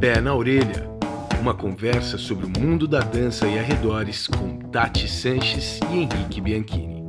Pé na Orelha uma conversa sobre o mundo da dança e arredores com Tati Sanches e Henrique Bianchini.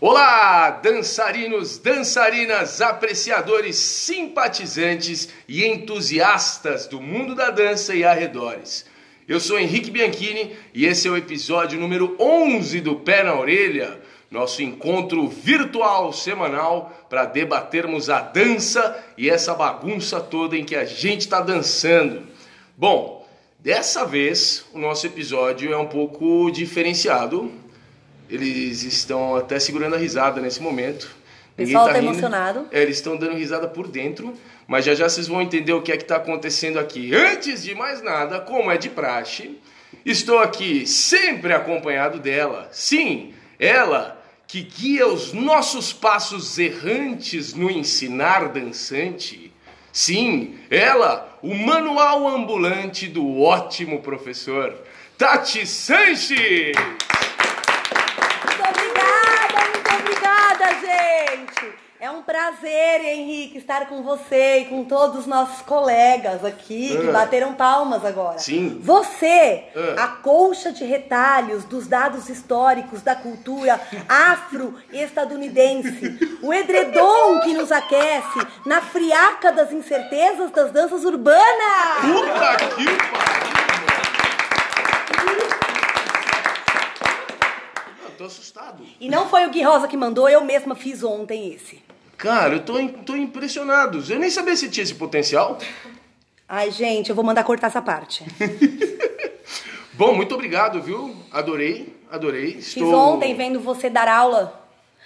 Olá, dançarinos, dançarinas, apreciadores, simpatizantes e entusiastas do mundo da dança e arredores. Eu sou Henrique Bianchini e esse é o episódio número 11 do Pé na Orelha, nosso encontro virtual semanal para debatermos a dança e essa bagunça toda em que a gente está dançando. Bom, dessa vez o nosso episódio é um pouco diferenciado eles estão até segurando a risada nesse momento. O pessoal tá, tá emocionado. É, eles estão dando risada por dentro, mas já já vocês vão entender o que é que está acontecendo aqui. Antes de mais nada, como é de praxe, estou aqui sempre acompanhado dela. Sim, ela que guia os nossos passos errantes no ensinar dançante. Sim, ela, o manual ambulante do ótimo professor, Tati Sanches! gente! É um prazer, Henrique, estar com você e com todos os nossos colegas aqui que ah. bateram palmas agora. Sim. Você, ah. a colcha de retalhos dos dados históricos da cultura afro-estadunidense, o edredom que nos aquece na friaca das incertezas das danças urbanas. Puta que pariu! tô assustado. E não foi o Gui Rosa que mandou, eu mesma fiz ontem esse. Cara, eu tô, tô impressionado. Eu nem sabia se tinha esse potencial. Ai, gente, eu vou mandar cortar essa parte. Bom, muito obrigado, viu? Adorei, adorei. Estou... Fiz ontem vendo você dar aula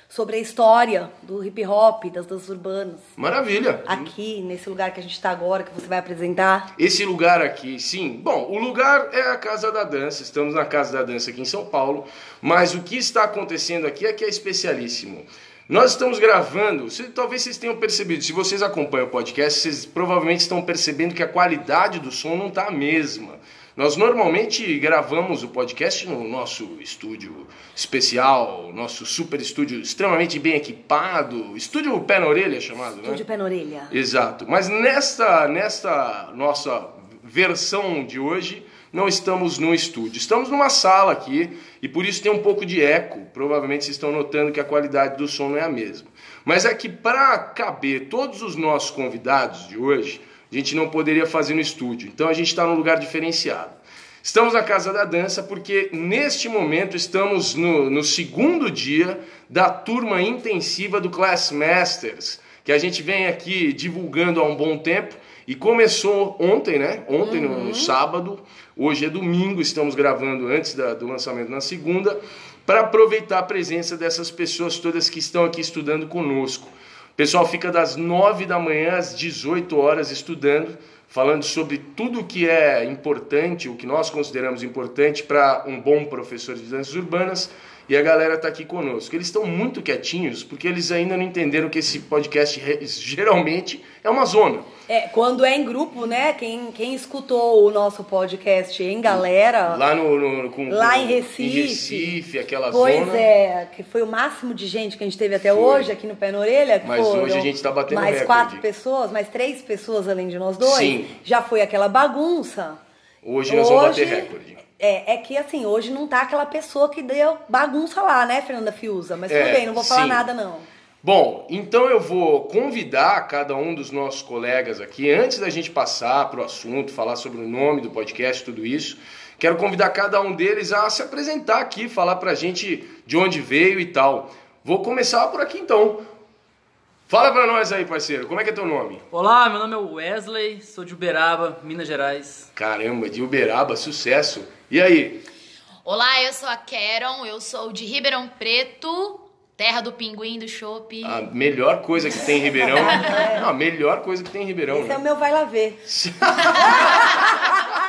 sobre a história do hip hop, das danças urbanas. Maravilha. Aqui, nesse lugar que a gente está agora, que você vai apresentar. Esse lugar aqui, sim. Bom, o lugar é a Casa da Dança. Estamos na Casa da Dança aqui em São Paulo. Mas o que está acontecendo aqui é que é especialíssimo. Nós estamos gravando, se, talvez vocês tenham percebido, se vocês acompanham o podcast, vocês provavelmente estão percebendo que a qualidade do som não está a mesma. Nós normalmente gravamos o podcast no nosso estúdio especial, nosso super estúdio extremamente bem equipado, estúdio pé na orelha chamado, estúdio né? Estúdio pé na orelha. Exato. Mas nesta, nesta nossa versão de hoje, não estamos no estúdio. Estamos numa sala aqui e por isso tem um pouco de eco. Provavelmente vocês estão notando que a qualidade do som não é a mesma. Mas é que para caber todos os nossos convidados de hoje, a gente não poderia fazer no estúdio. Então a gente está num lugar diferenciado. Estamos na Casa da Dança porque neste momento estamos no, no segundo dia da turma intensiva do Class Masters, que a gente vem aqui divulgando há um bom tempo e começou ontem, né? Ontem, uhum. no, sábado. Hoje é domingo, estamos gravando antes da, do lançamento na segunda, para aproveitar a presença dessas pessoas todas que estão aqui estudando conosco. O pessoal fica das 9 da manhã às 18 horas estudando, falando sobre tudo o que é importante, o que nós consideramos importante para um bom professor de danças urbanas e a galera está aqui conosco. Eles estão muito quietinhos porque eles ainda não entenderam que esse podcast geralmente é uma zona. É, quando é em grupo, né? Quem, quem escutou o nosso podcast em galera. Lá no. no com, lá em Recife. Em Recife, aquela pois zona. Pois é, que foi o máximo de gente que a gente teve até foi. hoje aqui no Pé na Orelha. Mas hoje a gente está batendo Mais recorde. quatro pessoas, mais três pessoas além de nós dois. Sim. Já foi aquela bagunça. Hoje nós hoje, vamos bater recorde. É, é que assim, hoje não tá aquela pessoa que deu bagunça lá, né, Fernanda Fiuza? Mas tudo é, bem, não vou falar sim. nada não. Bom, então eu vou convidar cada um dos nossos colegas aqui, antes da gente passar para o assunto, falar sobre o nome do podcast, tudo isso, quero convidar cada um deles a se apresentar aqui, falar para a gente de onde veio e tal. Vou começar por aqui então. Fala pra nós aí, parceiro, como é que é teu nome? Olá, meu nome é Wesley, sou de Uberaba, Minas Gerais. Caramba, de Uberaba, sucesso. E aí? Olá, eu sou a Keron, eu sou de Ribeirão Preto, terra do pinguim, do chopp. A melhor coisa que tem em Ribeirão. Não, a melhor coisa que tem em Ribeirão. Esse né? é o meu vai lá ver.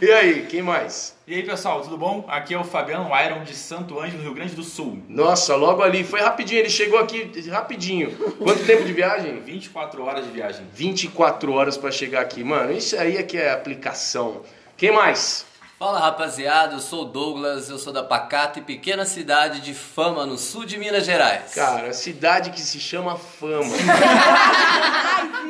E aí, quem mais? E aí, pessoal, tudo bom? Aqui é o Fabiano Iron de Santo Ângelo, Rio Grande do Sul. Nossa, logo ali. Foi rapidinho, ele chegou aqui rapidinho. Quanto tempo de viagem? 24 horas de viagem. 24 horas para chegar aqui. Mano, isso aí é que é aplicação. Quem mais? Fala rapaziada, eu sou o Douglas, eu sou da pacata e pequena cidade de Fama, no sul de Minas Gerais. Cara, cidade que se chama Fama.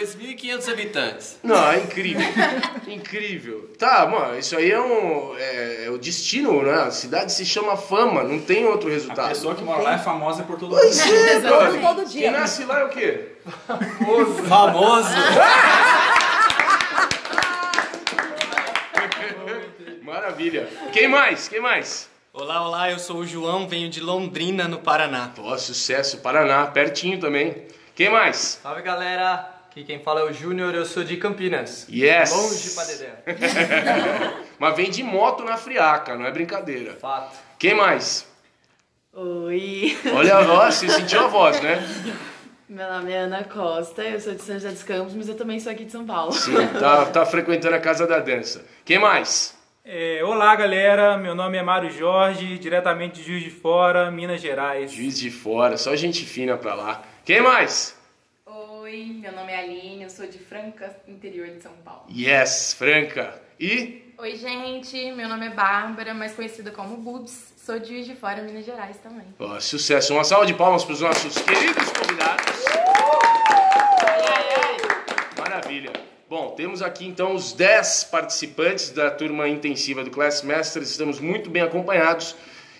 Com 2.500 habitantes. Não, é incrível. incrível. Tá, mano, isso aí é um. É, é o destino, né? A cidade se chama Fama, não tem outro A resultado. pessoa que mora lá é famosa por todo Pois mundo. é, Todo- todo dia. Quem nasce lá é o quê? Famoso! Maravilha. Quem mais? Quem mais? Olá, olá, eu sou o João, venho de Londrina, no Paraná. Pô, sucesso. Paraná, pertinho também. Quem mais? Salve galera, aqui quem fala é o Júnior, eu sou de Campinas. Yes. Longe pra Dedé. Mas vem de moto na friaca, não é brincadeira. Fato. Quem mais? Oi, Olha, ó, você sentiu a voz, né? meu nome é Ana Costa, eu sou de São José dos Campos, mas eu também sou aqui de São Paulo. Sim, tá, tá frequentando a casa da dança. Quem mais? É, olá, galera. Meu nome é Mário Jorge, diretamente de Juiz de Fora, Minas Gerais. Juiz de fora, só gente fina pra lá. Quem mais? Oi, meu nome é Aline, eu sou de Franca, interior de São Paulo. Yes, Franca. E Oi, gente, meu nome é Bárbara, mais conhecida como Bubs, sou de Juiz de Fora, Minas Gerais também. ó, sucesso. Uma salva de palmas para os nossos queridos convidados. Maravilha. Bom, temos aqui então os 10 participantes da turma intensiva do Class Masters. Estamos muito bem acompanhados.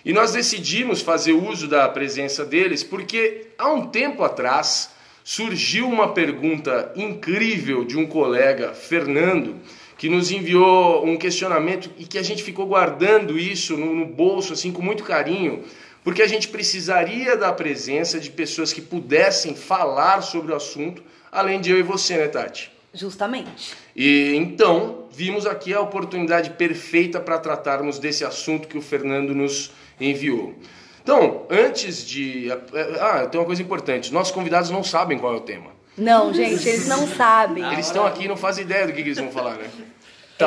E nós decidimos fazer uso da presença deles porque há um tempo atrás surgiu uma pergunta incrível de um colega, Fernando, que nos enviou um questionamento e que a gente ficou guardando isso no, no bolso assim com muito carinho, porque a gente precisaria da presença de pessoas que pudessem falar sobre o assunto, além de eu e você, né, Tati? Justamente. E então vimos aqui a oportunidade perfeita para tratarmos desse assunto que o Fernando nos enviou. Então, antes de. Ah, tem uma coisa importante: nossos convidados não sabem qual é o tema. Não, gente, eles não sabem. Eles estão aqui e não fazem ideia do que, que eles vão falar, né?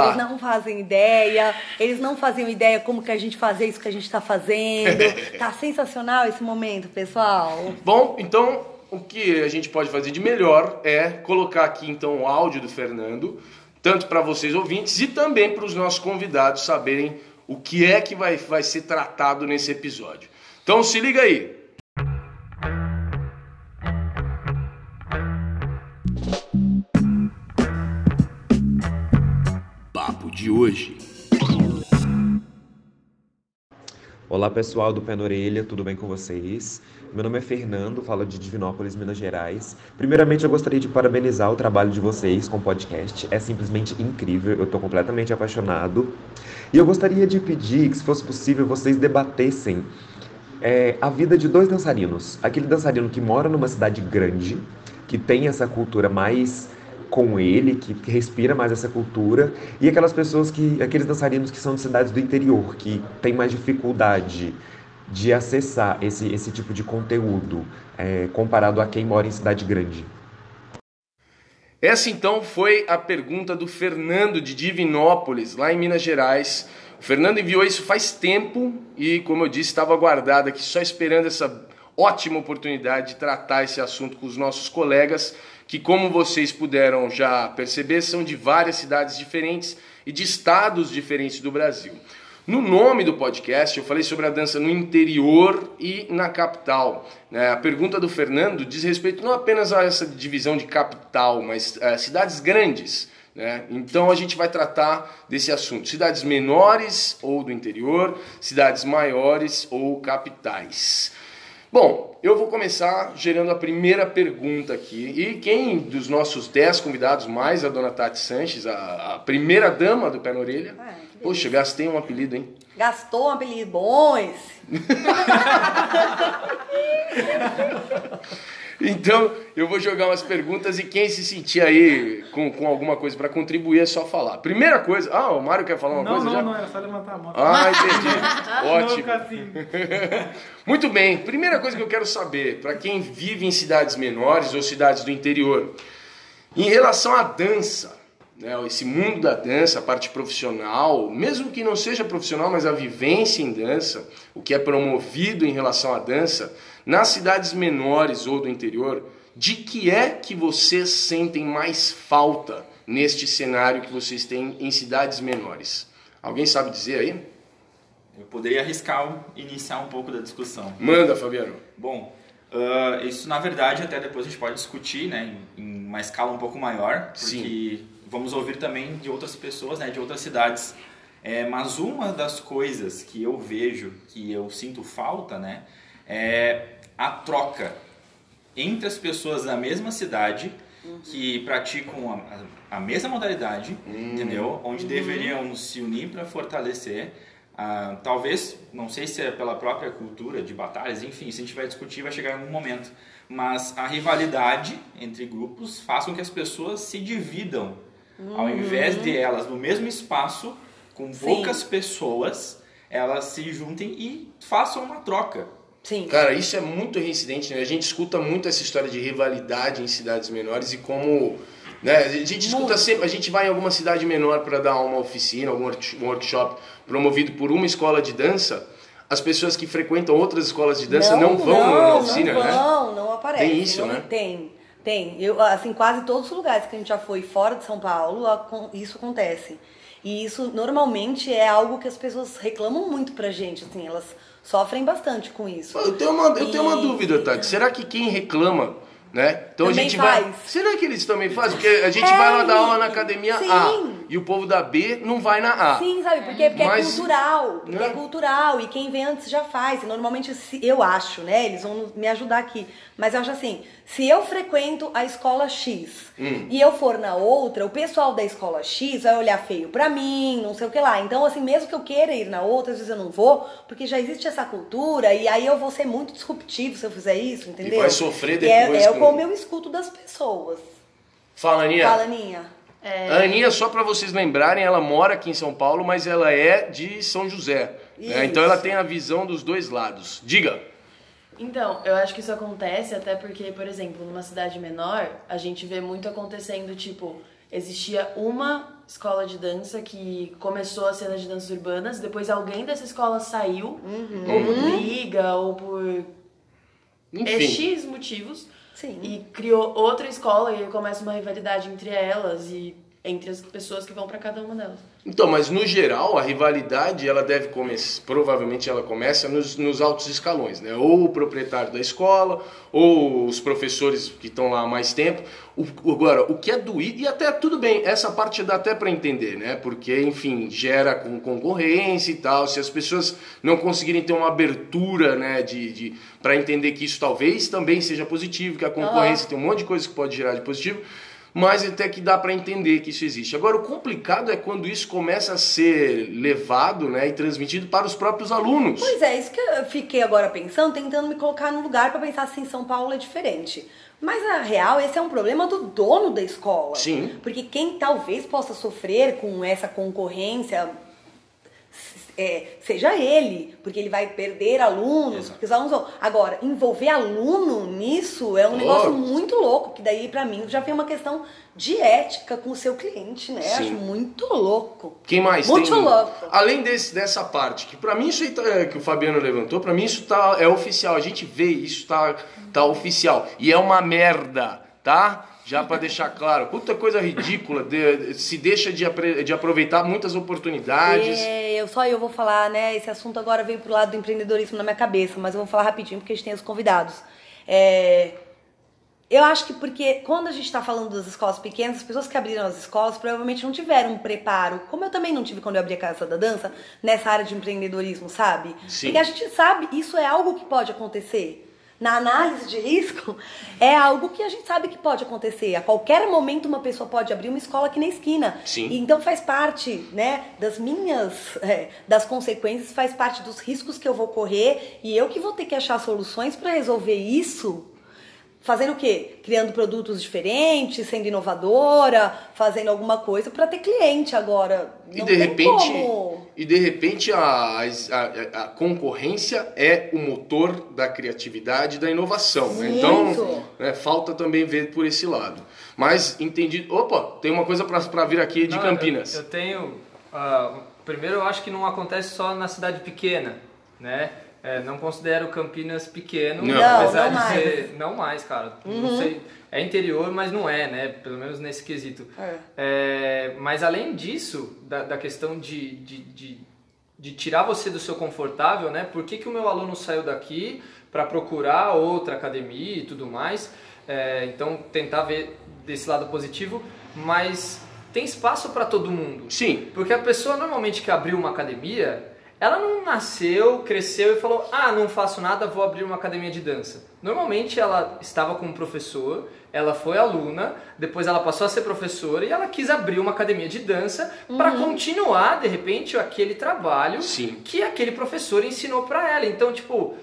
Eles não fazem ideia, eles não faziam ideia como que a gente fazia isso que a gente tá fazendo. Tá sensacional esse momento, pessoal. Bom, então o que a gente pode fazer de melhor é colocar aqui então o áudio do Fernando, tanto para vocês ouvintes e também para os nossos convidados saberem o que é que vai, vai ser tratado nesse episódio. Então se liga aí. Papo de hoje. Olá pessoal do Pé na Orelha, tudo bem com vocês? Meu nome é Fernando, falo de Divinópolis, Minas Gerais. Primeiramente eu gostaria de parabenizar o trabalho de vocês com o podcast, é simplesmente incrível, eu estou completamente apaixonado. E eu gostaria de pedir que, se fosse possível, vocês debatessem é, a vida de dois dançarinos. Aquele dançarino que mora numa cidade grande, que tem essa cultura mais com ele, que, respira mais essa cultura, e aquelas pessoas que, aqueles dançarinos que são de cidades do interior, que têm mais dificuldade de acessar esse, esse tipo de conteúdo, é, comparado a quem mora em cidade grande. Essa então foi a pergunta do Fernando de Divinópolis, lá em Minas Gerais. O Fernando enviou isso faz tempo e, como eu disse, estava guardado aqui só esperando essa ótima oportunidade de tratar esse assunto com os nossos colegas, que, como vocês puderam já perceber, são de várias cidades diferentes e de estados diferentes do Brasil. No nome do podcast, eu falei sobre a dança no interior e na capital. né? A pergunta do Fernando diz respeito não apenas a essa divisão de capital, mas a cidades grandes. Né? Então a gente vai tratar desse assunto: cidades menores ou do interior, cidades maiores ou capitais. Bom, eu vou começar gerando a primeira pergunta aqui. E quem dos nossos 10 convidados, mais a dona Tati Sanches, a, a primeira dama do Pé na Orelha. Poxa, gastei um apelido, hein? Gastou um apelido bom esse? Então, eu vou jogar umas perguntas e quem se sentir aí com, com alguma coisa para contribuir é só falar. Primeira coisa. Ah, o Mário quer falar uma Não, coisa não, já? não, era só levantar a mão. Ah, entendi. Ótimo. assim. Muito bem. Primeira coisa que eu quero saber, para quem vive em cidades menores ou cidades do interior, em relação à dança, né, esse mundo da dança, a parte profissional, mesmo que não seja profissional, mas a vivência em dança, o que é promovido em relação à dança, nas cidades menores ou do interior, de que é que vocês sentem mais falta neste cenário que vocês têm em cidades menores? Alguém sabe dizer aí? Eu poderia arriscar iniciar um pouco da discussão. Manda, Fabiano. Bom, ah, isso na verdade até depois a gente pode discutir, né, em, em uma escala um pouco maior, porque vamos ouvir também de outras pessoas, né, de outras cidades. É, mas uma das coisas que eu vejo, que eu sinto falta, né, é a troca entre as pessoas da mesma cidade que praticam a, a- mesma modalidade, entendeu? Onde deveriam se unir para fortalecer. Ah, talvez, não sei se é pela própria cultura de batalhas, enfim, se a gente vai discutir vai chegar em algum momento. Mas a rivalidade entre grupos faz com que as pessoas se dividam. Ao invés de elas no mesmo espaço, com Sim. poucas pessoas, elas se juntem e façam uma troca. Sim. Cara, isso é muito reincidente, né? A gente escuta muito essa história de rivalidade em cidades menores e como. Né? A gente escuta Muito. sempre, a gente vai em alguma cidade menor para dar uma oficina, algum work- um workshop promovido por uma escola de dança. As pessoas que frequentam outras escolas de dança não, vão na oficina, não né? vão, não aparece. Tem isso, não, né? Tem, tem. Eu, assim, quase todos os lugares que a gente já foi fora de São Paulo, isso acontece. E isso normalmente é algo que as pessoas reclamam muito pra gente, assim, elas sofrem bastante com isso. Eu tenho uma, eu tenho uma E- dúvida, Tati. Será que quem reclama, né? Então a Também gente vai. faz. Será que eles também fazem? Porque a gente É, vai lá dar aula na e- academia sim. A e o povo da B não vai na A. Sim, sabe? Porque, porque Mas- é cultural. Porque né? é cultural. E quem vem antes já faz. E normalmente, eu acho, né? Eles vão me ajudar aqui. Mas eu acho assim: se eu frequento a escola X Hum. e eu for na outra, o pessoal da escola X vai olhar feio pra mim, não sei o que lá. Então, assim, mesmo que eu queira ir na outra, às vezes eu não vou, porque já existe essa cultura. E aí eu vou ser muito disruptivo se eu fizer isso, entendeu? vai sofrer E é- depois É, com- como eu escuto das pessoas. Fala, Aninha. Fala, Aninha. A Aninha, só pra vocês lembrarem, ela mora aqui em São Paulo, mas ela é de São José. né? Então ela tem a visão dos dois lados. Diga. Então, eu acho que isso acontece até porque, por exemplo, numa cidade menor, a gente vê muito acontecendo, tipo, existia uma escola de dança que começou a cena de danças urbanas, depois alguém dessa escola saiu, ou por briga, ou por Enfim. é, X motivos, Sim. e criou outra escola e aí começa uma rivalidade entre elas e entre as pessoas que vão pra cada uma delas. Então, mas no geral, a rivalidade, ela deve começar, provavelmente ela começa nos, nos altos escalões, né? Ou o proprietário da escola, ou os professores que estão lá há mais tempo. O- agora, o que é doído, e até tudo bem, essa parte dá até para entender, né? Porque, enfim, gera com concorrência e tal. Se as pessoas não conseguirem ter uma abertura, né, de, de para entender que isso talvez também seja positivo, que a concorrência tem um monte de coisa que pode gerar de positivo mas até que dá para entender que isso existe. Agora, o complicado é quando isso começa a ser levado né, e transmitido para os próprios alunos. Pois é, isso que eu fiquei agora pensando, tentando me colocar no lugar pra pensar se em São Paulo é diferente. Mas na real, esse é um problema do dono da escola. Sim. Porque quem talvez possa sofrer com essa concorrência é, seja ele, porque ele vai perder alunos, porque os alunos vão. Agora, envolver aluno nisso é um Oh. negócio muito louco, que daí pra mim já vem uma questão de ética com o seu cliente, né? Sim. Acho muito louco. Quem mais Muito tem? louco. Além desse, dessa parte, que pra mim isso aí tá- é, que o Fabiano levantou, pra mim isso tá, é oficial. A gente vê isso tá, tá oficial. E é uma merda, tá? Já pra deixar claro. Puta coisa ridícula. de- se deixa de, de aproveitar muitas oportunidades. É, eu só eu vou falar, né? Esse assunto agora veio pro lado do empreendedorismo na minha cabeça, mas eu vou falar rapidinho porque a gente tem os convidados. É, eu acho que porque quando a gente está falando das escolas pequenas, as pessoas que abriram as escolas provavelmente não tiveram um preparo, como eu também não tive quando eu abri a Casa da Dança, nessa área de empreendedorismo, sabe? Sim. Porque a gente sabe, isso é algo que pode acontecer. Na análise de risco, é algo que a gente sabe que pode acontecer. A qualquer momento uma pessoa pode abrir uma escola aqui na esquina. Sim. E então faz parte, né, das minhas, é, das consequências, faz parte dos riscos que eu vou correr e eu que vou ter que achar soluções para resolver isso. Fazendo o quê? Criando produtos diferentes, sendo inovadora, fazendo alguma coisa para ter cliente agora. E Não de tem repente, como. E de repente a, a, a concorrência é o motor da criatividade e da inovação. né? Muito. Então, né, falta também ver por esse lado. Mas entendi. Opa, tem uma coisa para vir aqui de Não, Campinas. Eu, eu tenho. ah, primeiro, eu acho que não acontece só na cidade pequena, né? É, não considero Campinas pequeno, Não. apesar Não, de não ser. Não mais, cara. Não Uhum. sei. É interior, mas não é, né? Pelo menos nesse quesito. É. É, mas além disso, da, da questão de, de, de, de tirar você do seu confortável, né? Por que, que o meu aluno saiu daqui para procurar outra academia e tudo mais? É, então, tentar ver desse lado positivo, mas tem espaço para todo mundo. Sim. Porque a pessoa normalmente que abriu uma academia, ela não nasceu, cresceu e falou: ah, não faço nada, vou abrir uma academia de dança. Normalmente ela estava com um professor, ela foi aluna, depois ela passou a ser professora e ela quis abrir uma academia de dança para continuar, de repente, aquele trabalho Sim. que aquele professor ensinou para ela. Então, tipo,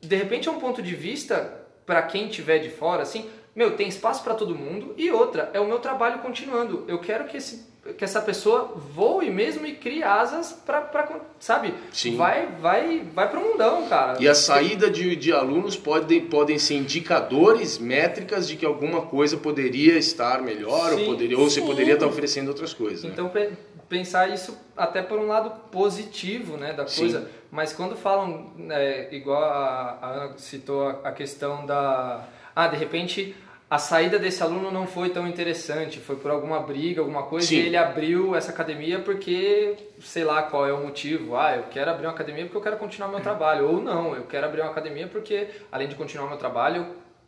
de repente é um ponto de vista para quem tiver de fora, assim, meu, tem espaço para todo mundo e outra, é o meu trabalho continuando. Eu quero que esse que essa pessoa voe mesmo e crie asas para, sabe? Sim. Vai, vai, vai pro mundão, cara. E a saída de, de alunos pode, podem ser indicadores, métricas de que alguma coisa poderia estar melhor ou, Sim. poderia, ou você Sim. poderia estar oferecendo outras coisas. né? Então pe- pensar isso até por um lado positivo, né, da Sim. coisa. Mas quando falam, né, igual a, a Ana citou a, a questão da, ah, de repente a saída desse aluno não foi tão interessante, foi por alguma briga, alguma coisa, Sim. e ele abriu essa academia porque, sei lá qual é o motivo. Ah, eu quero abrir uma academia porque eu quero continuar meu trabalho. Ou não, eu quero abrir uma academia porque, além de continuar meu trabalho, eu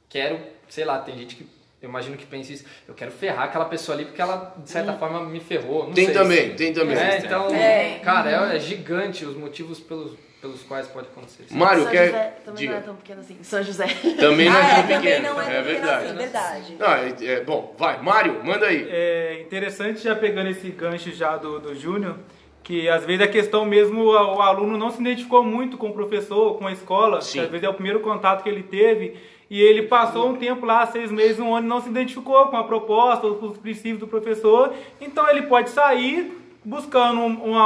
quero, sei lá, tem gente que, eu imagino que pensa isso, eu quero ferrar aquela pessoa ali porque ela, de certa forma, me ferrou. Não Tem sei também, se- tem também. É, então, É. cara, é, é gigante os motivos pelos, pelos quais pode acontecer isso. Mário, São quer. José também Diga. não é tão pequeno assim. São José. Também não é Ah, tão é, também pequeno. não é, é verdade. assim, verdade. Não, é, é- bom, vai, Mário, manda aí. É interessante já pegando esse gancho já do, do Júnior, que às vezes a questão mesmo, o, o aluno não se identificou muito com o professor, com a escola, Sim. que às vezes é o primeiro contato que ele teve, e ele passou um tempo lá, seis meses, um ano, não se identificou com a proposta, com os princípios do professor, então ele pode sair buscando um, um,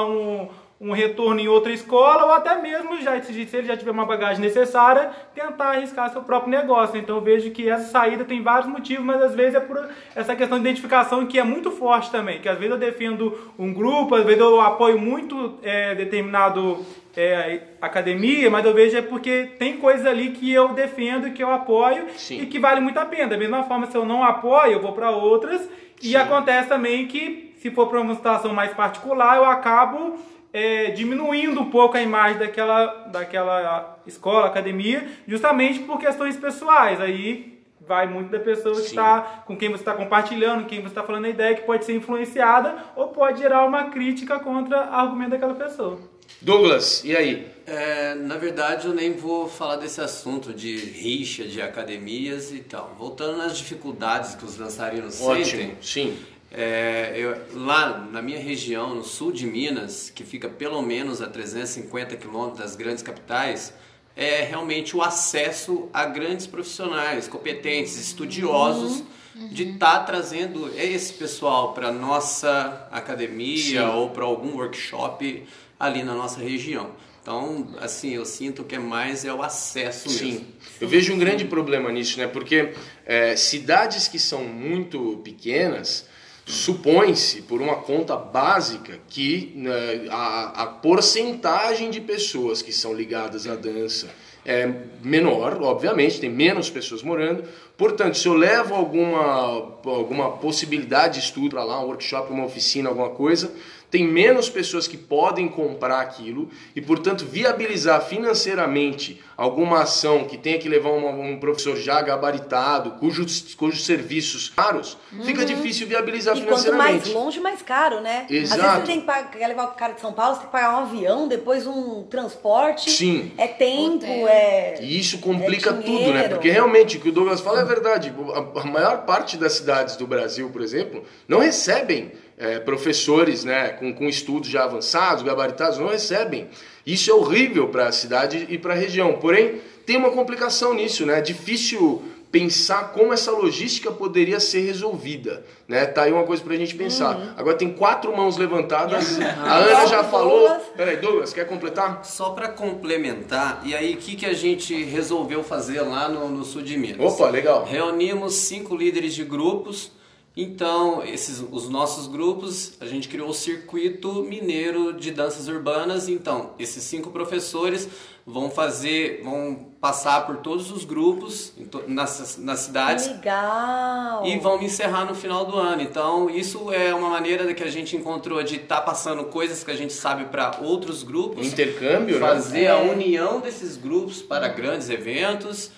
um, um retorno em outra escola, ou até mesmo, já, se ele já tiver uma bagagem necessária, tentar arriscar seu próprio negócio. Então eu vejo que essa saída tem vários motivos, mas às vezes é por essa questão de identificação que é muito forte também, que às vezes eu defendo um grupo, às vezes eu apoio muito é, determinado é, academia, mas eu vejo é porque tem coisas ali que eu defendo, que eu apoio Sim. e que vale muito a pena. Da mesma forma, se eu não apoio, eu vou para outras. E acontece também que, se for para uma situação mais particular, eu acabo é, diminuindo um pouco a imagem daquela, daquela escola, academia, justamente por questões pessoais. Aí vai muito da pessoa que está com quem você está compartilhando, quem você está falando a ideia, que pode ser influenciada ou pode gerar uma crítica contra o argumento daquela pessoa. Douglas, e aí? É, na verdade, eu nem vou falar desse assunto de rixa de academias e tal. Voltando nas dificuldades que os dançarinos Ótimo, sentem. sim. É, eu- lá na minha região, no sul de Minas, que fica pelo menos a 350 quilômetros das grandes capitais, é realmente o acesso a grandes profissionais, competentes, estudiosos, de estar trazendo esse pessoal para nossa academia Sim. ou para algum workshop ali na nossa região. Então, assim, eu sinto que é mais é o acesso mesmo. Sim. Eu vejo um grande problema nisso, né? Porque é, cidades que são muito pequenas, supõe-se, por uma conta básica, que né, a, a porcentagem de pessoas que são ligadas à dança é menor, obviamente, tem menos pessoas morando. Portanto, se eu levo alguma, alguma possibilidade de estudo para lá, um workshop, uma oficina, alguma coisa, tem menos pessoas que podem comprar aquilo e, portanto, viabilizar financeiramente alguma ação que tenha que levar uma- um professor já gabaritado, cujos, cujos serviços caros, fica difícil viabilizar E quanto mais financeiramente. longe, mais caro, né? Às vezes Exato. você tem que pagar, quer levar o cara de São Paulo, você tem que pagar um avião, depois um transporte. Sim. É tempo, Hotel. é. E isso complica É tudo, né? Porque realmente o que o Douglas fala é verdade. A, a maior parte das cidades do Brasil, por exemplo, não recebem é, professores né, com, com estudos já avançados, gabaritados, não recebem. Isso é horrível para a cidade e para a região. Porém, tem uma complicação nisso, né? É difícil pensar como essa logística poderia ser resolvida, né? Tá aí uma coisa pra gente pensar. Uhum. Agora tem quatro mãos levantadas. A Ana já falou. Peraí, Douglas, quer completar? Só para complementar, e aí o que, que a gente resolveu fazer lá no, no sul de Minas? Opa, legal. Reunimos cinco líderes de grupos Então, esses, os nossos grupos, a gente criou o Circuito Mineiro de Danças Urbanas. Então, esses cinco professores vão fazer, vão passar por todos os grupos nas, nas cidades Que legal! e vão me encerrar no final do ano. Então, isso é uma maneira que a gente encontrou de estar passando coisas que a gente sabe para outros grupos. Intercâmbio, né? Fazer É. a união desses grupos para grandes eventos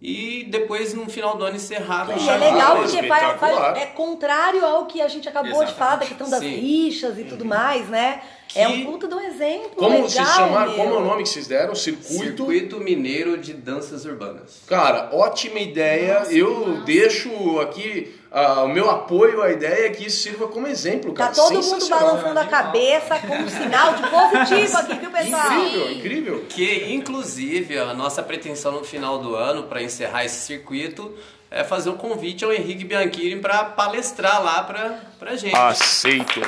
e depois, no final do ano, encerrar com E é chave de legal porque faz, faz- espetacular. é contrário ao que a gente acabou de falar, da questão das Sim. rixas e tudo mais, né? É um Que- puta de um exemplo Como legal, vocês chamaram? Como é o nome que vocês deram? Circuito. Circuito Mineiro de Danças Urbanas. Cara, ótima ideia. Eu deixo aqui ah, o meu apoio à ideia que isso sirva como exemplo, Tá cara. todo mundo balançando a cabeça como sinal de positivo aqui, viu, pessoal? Incrível, incrível. Que, inclusive, a nossa pretensão no final do ano, para encerrar esse circuito, é fazer um convite ao Henrique Bianchini para palestrar lá pra, pra gente. Aceito.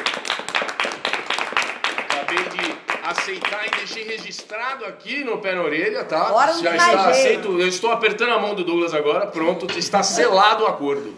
Acabei de aceitar e deixei registrado aqui no pé na orelha, tá? Agora Já está jeito. aceito. Eu estou apertando a mão do Douglas agora. Pronto, está selado o acordo.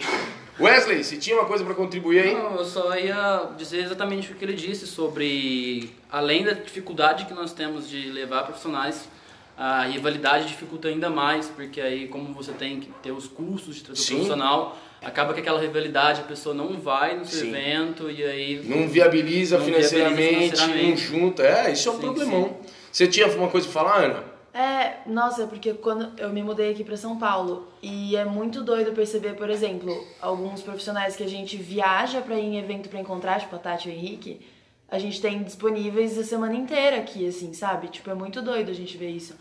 Wesley, se tinha uma coisa para contribuir aí? Não, eu só ia dizer exatamente o que ele disse sobre, além da dificuldade que nós temos de levar profissionais, a rivalidade dificulta ainda mais, porque aí como você tem que ter os custos de trazer o Sim. profissional, acaba que aquela rivalidade, a pessoa não vai no seu Sim. evento e aí... Não viabiliza Não financeiramente, viabiliza não financeiramente. junta. É, isso é um Sim, problemão. Você tinha uma coisa pra falar, Ana? É, nossa, porque quando eu me mudei aqui pra São Paulo e é muito doido perceber, por exemplo, alguns profissionais que a gente viaja pra ir em evento pra encontrar, tipo a Tati e o Henrique, a gente tem disponíveis a semana inteira aqui, assim, sabe? Tipo, é muito doido a gente ver isso.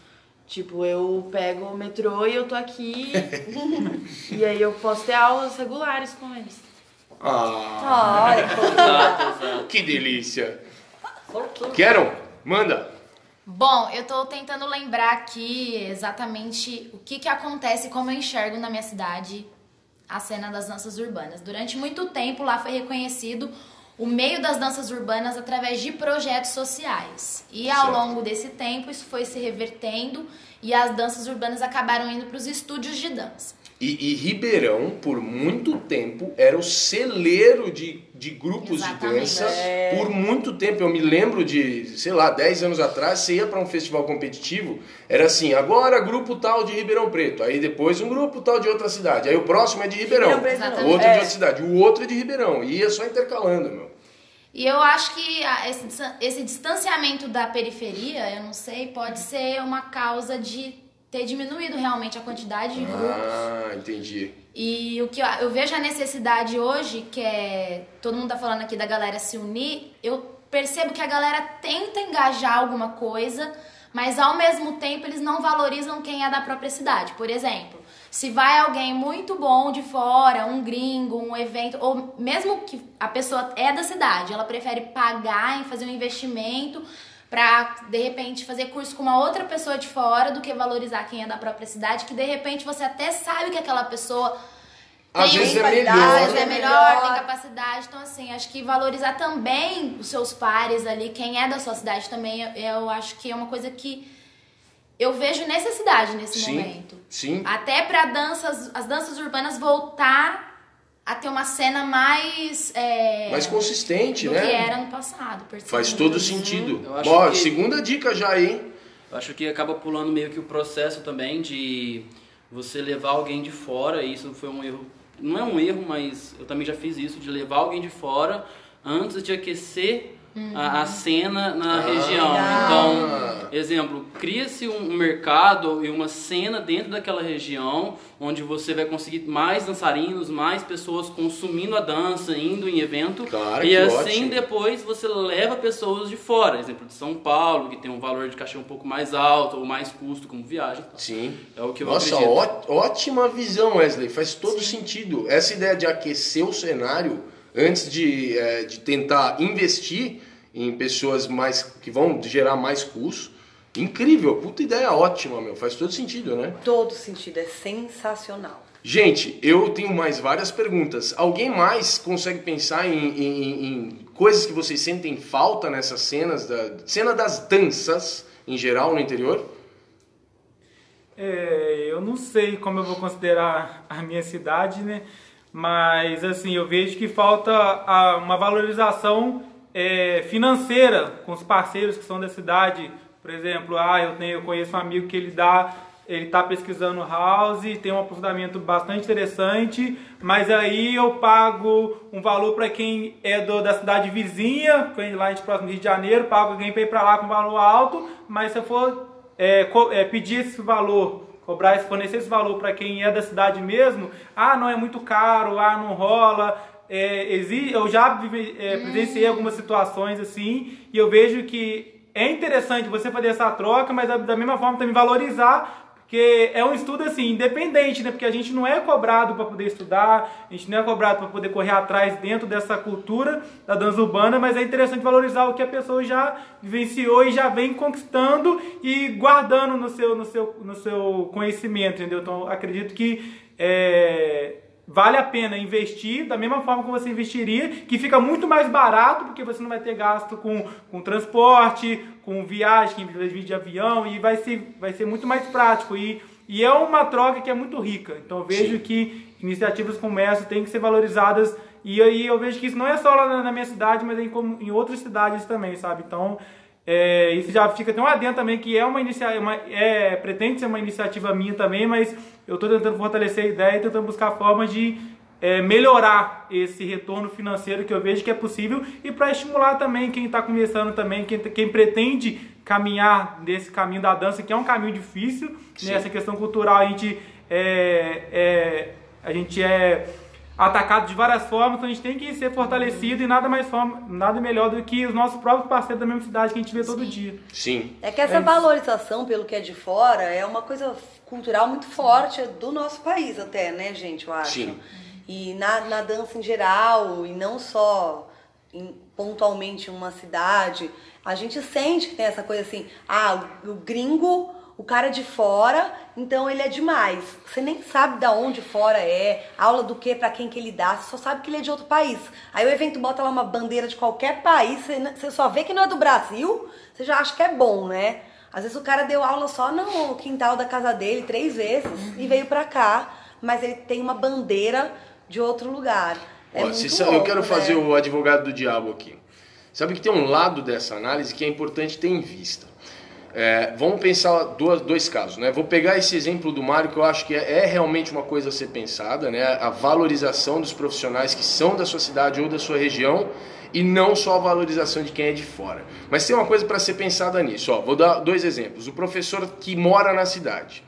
Tipo, eu pego o metrô e eu tô aqui e aí eu posso ter aulas regulares com eles. Ah, exato. que delícia. Quero? Manda. Bom, eu tô tentando lembrar aqui exatamente o que que acontece, como eu enxergo na minha cidade a cena das danças urbanas. Durante muito tempo lá foi reconhecido o meio das danças urbanas através de projetos sociais. E ao Certo. longo desse tempo isso foi se revertendo e as danças urbanas acabaram indo para os estúdios de dança. E, e Ribeirão, por muito tempo, era o celeiro de, de grupos Exatamente. de dança. Por muito tempo, eu me lembro de, sei lá, 10 anos atrás, você ia para um festival competitivo, era assim, agora grupo tal de Ribeirão Preto, aí depois um grupo tal de outra cidade, aí o próximo é de Ribeirão, Ribeirão o outro é de é. outra cidade, o outro é de Ribeirão, e ia só intercalando, meu. E eu acho que esse, esse distanciamento da periferia, eu não sei, pode ser uma causa de ter diminuído realmente a quantidade de grupos. Ah, entendi. E o que eu, eu vejo a necessidade hoje, que é. Todo mundo tá falando aqui da galera se unir, eu percebo que a galera tenta engajar alguma coisa, mas ao mesmo tempo eles não valorizam quem é da própria cidade. Por exemplo, se vai alguém muito bom de fora, um gringo, um evento, ou mesmo que a pessoa é da cidade, ela prefere pagar em fazer um investimento pra, de repente, fazer curso com uma outra pessoa de fora do que valorizar quem é da própria cidade, que de repente você até sabe que aquela pessoa Às tem vezes é melhor. é melhor, tem capacidade. Então, assim, acho que valorizar também os seus pares ali, quem é da sua cidade também, eu, eu acho que é uma coisa que eu vejo necessidade nesse Sim, momento. sim. Até para danças, as danças urbanas voltar a ter uma cena mais é, Mais consistente, do né? que era no passado. Faz todo isso. sentido. Ó, que- segunda dica já aí, hein? Eu acho que acaba pulando meio que o processo também de você levar alguém de fora, isso foi um erro, não é um erro, mas eu também já fiz isso, de levar alguém de fora antes de aquecer a, a cena na região. Então, exemplo, cria-se um mercado e uma cena dentro daquela região onde você vai conseguir mais dançarinos, mais pessoas consumindo a dança, indo em evento. Cara, e assim ótimo. depois você leva pessoas de fora, exemplo de São Paulo, que tem um valor de cachê um pouco mais alto ou mais custo como viagem. Sim. É o que eu Nossa, acredito. ótima visão, Wesley. Faz todo sentido. Essa ideia de aquecer o cenário antes de, eh, de tentar investir em pessoas mais que vão gerar mais custo. Incrível, puta ideia ótima, meu. Faz todo sentido, né? todo sentido, é sensacional. Gente, eu tenho mais várias perguntas. Alguém mais consegue pensar em, em- em- em coisas que vocês sentem falta nessas cenas, da cena das danças em geral no interior? É, eu não sei como eu vou considerar a minha cidade, né? Mas, assim, eu vejo que falta a- uma valorização é, financeira com os parceiros que são da cidade. Por exemplo, ah, eu, tenho, eu conheço um amigo que ele dá, ele está pesquisando house, tem um aprofundamento bastante interessante, mas aí eu pago um valor para quem é do, da cidade vizinha, lá de próximo Rio de Janeiro, pago alguém para ir para lá com valor alto, mas se eu for é, é, pedir esse valor, cobrar, fornecer esse valor para quem é da cidade mesmo, ah, não é muito caro, ah, não rola. É, exi- eu já vive- é, presenciei algumas situações assim, e eu vejo que é interessante você fazer essa troca, mas da, da mesma forma também valorizar, porque é um estudo assim, independente, né? Porque a gente não é cobrado para poder estudar, a gente não é cobrado para poder correr atrás dentro dessa cultura da dança urbana, mas é interessante valorizar o que a pessoa já vivenciou e já vem conquistando e guardando no seu, no seu, no seu conhecimento, entendeu? Então, acredito que é, vale a pena investir da mesma forma que você investiria, que fica muito mais barato, porque você não vai ter gasto com, com transporte, com viagem, de avião, e vai ser, vai ser muito mais prático. E, e é uma troca que é muito rica. Então eu vejo Sim. que iniciativas como essa têm que ser valorizadas. E aí eu vejo que isso não é só lá na, minha cidade, mas em, em outras cidades também, sabe? Então, é, isso já fica até um adendo também, que é uma iniciativa, é, pretende ser uma iniciativa minha também, mas eu estou tentando fortalecer a ideia e tentando buscar formas de é, melhorar esse retorno financeiro que eu vejo que é possível e para estimular também quem está começando também, quem, quem pretende caminhar nesse caminho da dança, que é um caminho difícil, né? essa questão cultural a gente é, é- a gente é atacado de várias formas, então a gente tem que ser fortalecido e nada mais forma, nada melhor do que os nossos próprios parceiros da mesma cidade que a gente vê todo dia. Sim. É que essa É valorização pelo que é de fora é uma coisa cultural muito forte do nosso país até, né, gente, eu acho. Sim. E na, na dança em geral, e não só em- pontualmente em uma cidade, a gente sente que tem essa coisa assim, ah, o, o gringo, o cara de fora, então ele é demais. Você nem sabe da onde fora é, aula do que, pra quem que ele dá, você só sabe que ele é de outro país. Aí o evento bota lá uma bandeira de qualquer país, você, só vê que não é do Brasil, você já acha que é bom, né? Às vezes o cara deu aula só no quintal da casa dele três vezes e veio pra cá, mas ele tem uma bandeira de outro lugar. É Ó, sa- eu louco, quero né? fazer o advogado do diabo aqui. Sabe que tem um lado dessa análise que é importante ter em vista. É, vamos pensar dois casos, né? Vou pegar esse exemplo do Mário que eu acho que é, é realmente uma coisa a ser pensada, né? A valorização dos profissionais que são da sua cidade ou da sua região e não só a valorização de quem é de fora. Mas tem uma coisa para ser pensada nisso. Ó, vou dar dois exemplos. O professor que mora na cidade,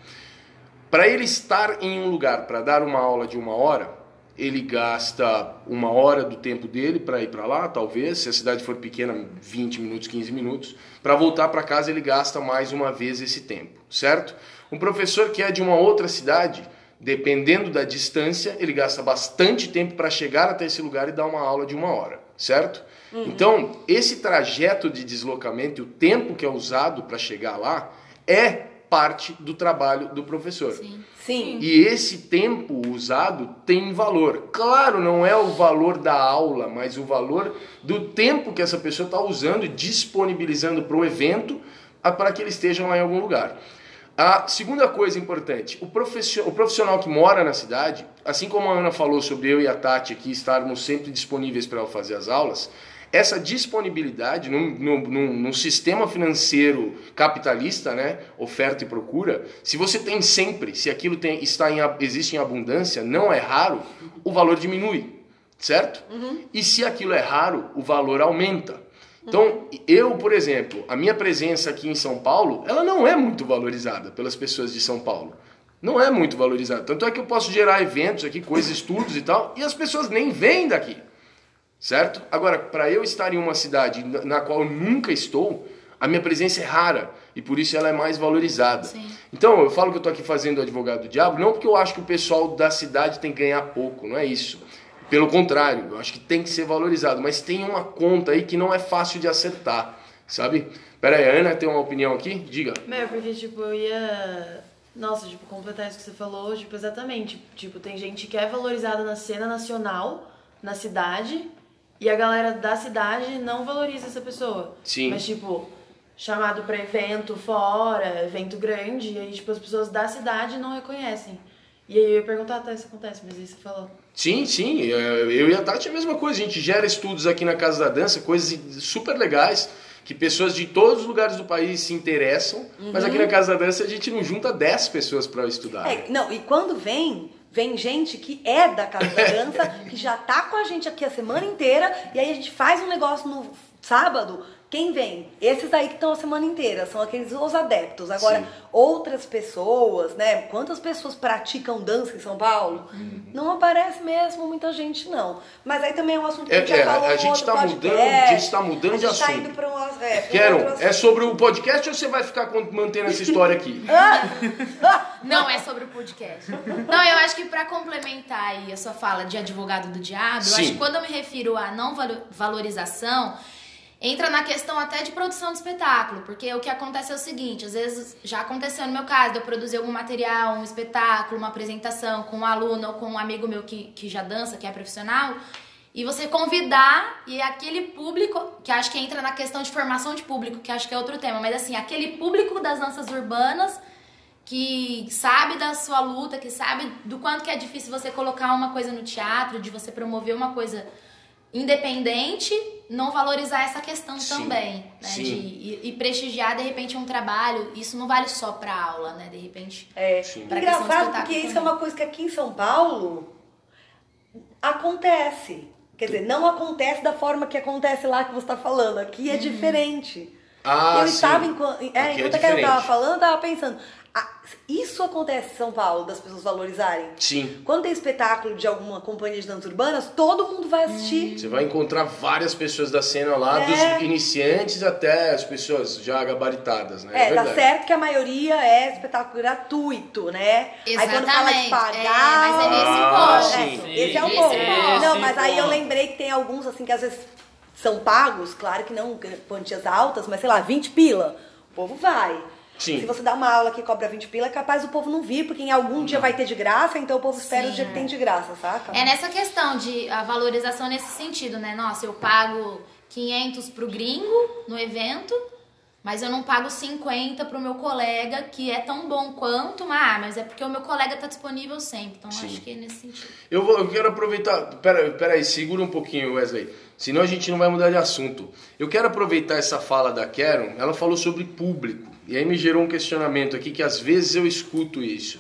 para ele estar em um lugar para dar uma aula de uma hora, ele gasta uma hora do tempo dele para ir para lá, talvez, se a cidade for pequena, 20 minutos, 15 minutos. Para voltar para casa, ele gasta mais uma vez esse tempo, certo? Um professor que é de uma outra cidade, dependendo da distância, ele gasta bastante tempo para chegar até esse lugar e dar uma aula de uma hora, certo? Então, esse trajeto de deslocamento e o tempo que é usado para chegar lá é parte do trabalho do professor. Sim. E esse tempo usado tem valor. Claro, não é o valor da aula, mas o valor do tempo que essa pessoa está usando e disponibilizando para o evento para que eles estejam lá em algum lugar. A segunda coisa importante, o o profissional que mora na cidade, assim como a Ana falou sobre eu e a Tati aqui estarmos sempre disponíveis para fazer as aulas, essa disponibilidade num, num- num- sistema financeiro capitalista, né, oferta e procura, se você tem sempre, se aquilo tem, está em, existe em abundância, não é raro, o valor diminui, certo? E se aquilo é raro, o valor aumenta. Então, eu, por exemplo, a minha presença aqui em São Paulo, ela não é muito valorizada pelas pessoas de São Paulo. Não é muito valorizada. Tanto é que eu posso gerar eventos aqui, coisas, estudos e tal, e as pessoas nem vêm daqui. Certo? Agora, para eu estar em uma cidade na qual eu nunca estou, a minha presença é rara e por isso ela é mais valorizada. Então, eu falo que eu estou aqui fazendo o advogado do diabo, não porque eu acho que o pessoal da cidade tem que ganhar pouco, não é isso. Pelo contrário, eu acho que tem que ser valorizado, mas tem uma conta aí que não é fácil de acertar, sabe? Pera aí, a Ana tem uma opinião aqui? Diga. Meu, porque, tipo, eu ia. Nossa, tipo, completar isso que você falou, tipo, exatamente. Tipo, tem gente que é valorizada na cena nacional, na cidade, e a galera da cidade não valoriza essa pessoa. Sim. Mas, tipo, chamado pra evento fora, evento grande, e aí, tipo, as pessoas da cidade não reconhecem. E aí eu ia perguntar, tá, isso acontece, mas aí você falou. Sim, sim. é, Eu e a Tati é a mesma coisa. A gente gera estudos aqui na Casa da Dança, coisas super legais, que pessoas de todos os lugares do país se interessam. Mas aqui na Casa da Dança a gente não junta 10 pessoas para estudar. É, não, e quando vem, vem gente que é da Casa da Dança, que já tá com a gente aqui a semana inteira, e aí a gente faz um negócio no sábado. Quem vem? Esses aí que estão a semana inteira, são aqueles os adeptos. Agora, Sim. outras pessoas, né? Quantas pessoas praticam dança em São Paulo? Não aparece mesmo muita gente, não. Mas aí também é um assunto que É, a gente já é, falou a gente no outro tá mudando- a gente tá mudando A de gente tá assunto. indo pra um, é, um Quero, é sobre o podcast ou você vai ficar mantendo essa história aqui? Não é sobre o podcast. Não, eu acho que pra complementar aí a sua fala de advogado do diabo, eu Sim. acho que quando eu me refiro à não valo- valorização, entra na questão até de produção de espetáculo, porque o que acontece é o seguinte, às vezes já aconteceu no meu caso, de eu produzir algum material, um espetáculo, uma apresentação com um aluno ou com um amigo meu que, que já dança, que é profissional, e você convidar e aquele público, que acho que entra na questão de formação de público, que acho que é outro tema, mas assim, aquele público das danças urbanas que sabe da sua luta, que sabe do quanto que é difícil você colocar uma coisa no teatro, de você promover uma coisa independente, não valorizar essa questão Sim, também, né? sim. De, e, e prestigiar, de repente, um trabalho. Isso não vale só pra aula, né? De repente. É, Sim. Pra engraçado porque isso é uma coisa que aqui em São Paulo acontece. Quer dizer, não acontece da forma que acontece lá que você está falando. Aqui é diferente. Ah, eu sim. estava, enquanto, é, é enquanto a Carol estava falando, eu estava pensando. Ah, isso acontece em São Paulo, das pessoas valorizarem. Sim. Quando tem espetáculo de alguma companhia de danças urbanas, todo mundo vai assistir. Você vai encontrar várias pessoas da cena lá, É. dos iniciantes até as pessoas já gabaritadas, né? É, tá verdade. certo que a maioria é espetáculo gratuito, né? Aí quando fala de Exatamente. pagar. É, mas é nesse Ah, ponto. sim. É, esse é o Esse ponto. é não, mas aí eu lembrei que tem alguns, assim, que às vezes são pagos, claro que não quantias altas, mas sei lá, 20 pila. O povo vai. Sim. Se você dá uma aula que cobra 20 pila, é capaz do povo não vir, porque em algum dia vai ter de graça, então o povo espera o Sim, dia que tem de graça, saca? É nessa questão de a valorização nesse sentido, né? Nossa, eu pago 500 pro gringo no evento, mas eu não pago 50 pro meu colega, que é tão bom quanto, mas, ah, mas é porque o meu colega tá disponível sempre. Então Sim. acho que é nesse sentido. Eu, vou, eu quero aproveitar. Pera, pera aí, segura um pouquinho, Wesley. Senão a gente não vai mudar de assunto. Eu quero aproveitar essa fala da Karen. Ela falou sobre público. E aí me gerou um questionamento aqui que às vezes eu escuto isso.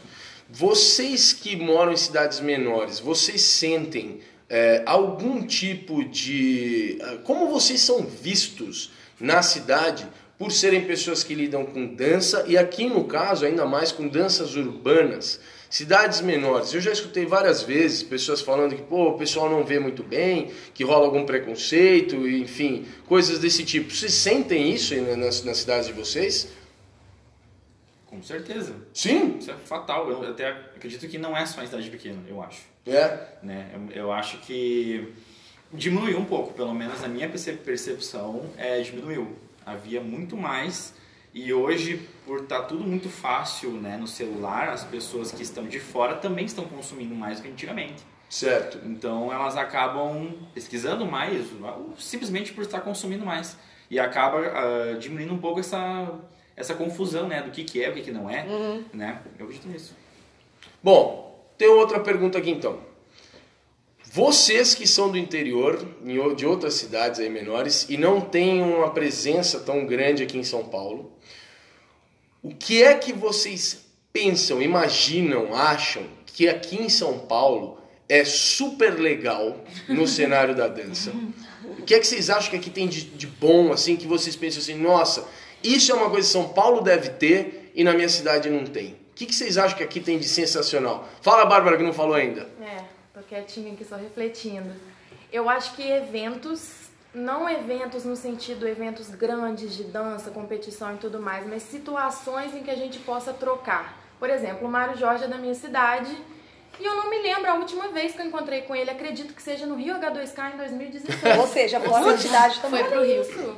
Vocês que moram em cidades menores, vocês sentem é, algum tipo de. ah, Como vocês são vistos na cidade por serem pessoas que lidam com dança e aqui no caso ainda mais com danças urbanas? Cidades menores, eu já escutei várias vezes pessoas falando que pô, o pessoal não vê muito bem, que rola algum preconceito, enfim, coisas desse tipo. Vocês sentem isso nas, nas cidades de vocês? Com certeza. Sim? Isso é fatal. Eu até acredito que não é só em cidade pequena, eu acho. É. Né? Eu, eu acho que diminuiu um pouco, pelo menos na minha perce- percepção, é, diminuiu. Havia muito mais e hoje, por estar tudo muito fácil né, no celular, as pessoas que estão de fora também estão consumindo mais do que antigamente. Certo. Então elas acabam pesquisando mais, simplesmente por estar consumindo mais. E acaba ah, diminuindo um pouco essa, essa confusão né, do que, que é, o que, que não é. Né? Eu acredito nisso. Bom, tem outra pergunta aqui então. Vocês que são do interior, de outras cidades aí menores, e não têm uma presença tão grande aqui em São Paulo, o que é que vocês pensam, imaginam, acham que aqui em São Paulo é super legal no cenário da dança? O que é que vocês acham que aqui tem de, de bom, assim, que vocês pensam assim, nossa, isso é uma coisa que São Paulo deve ter e na minha cidade não tem? O que, que vocês acham que aqui tem de sensacional? Fala, Bárbara, que não falou ainda. É, tô quietinha aqui só refletindo. Eu acho que eventos, não eventos no sentido eventos grandes de dança, competição e tudo mais, mas situações em que a gente possa trocar. Por exemplo, o Mário Jorge é da minha cidade e eu não me lembro a última vez que eu encontrei com ele, acredito que seja no Rio H2K em 2016. Ou seja, fora da cidade também. Foi pro Rio. Isso.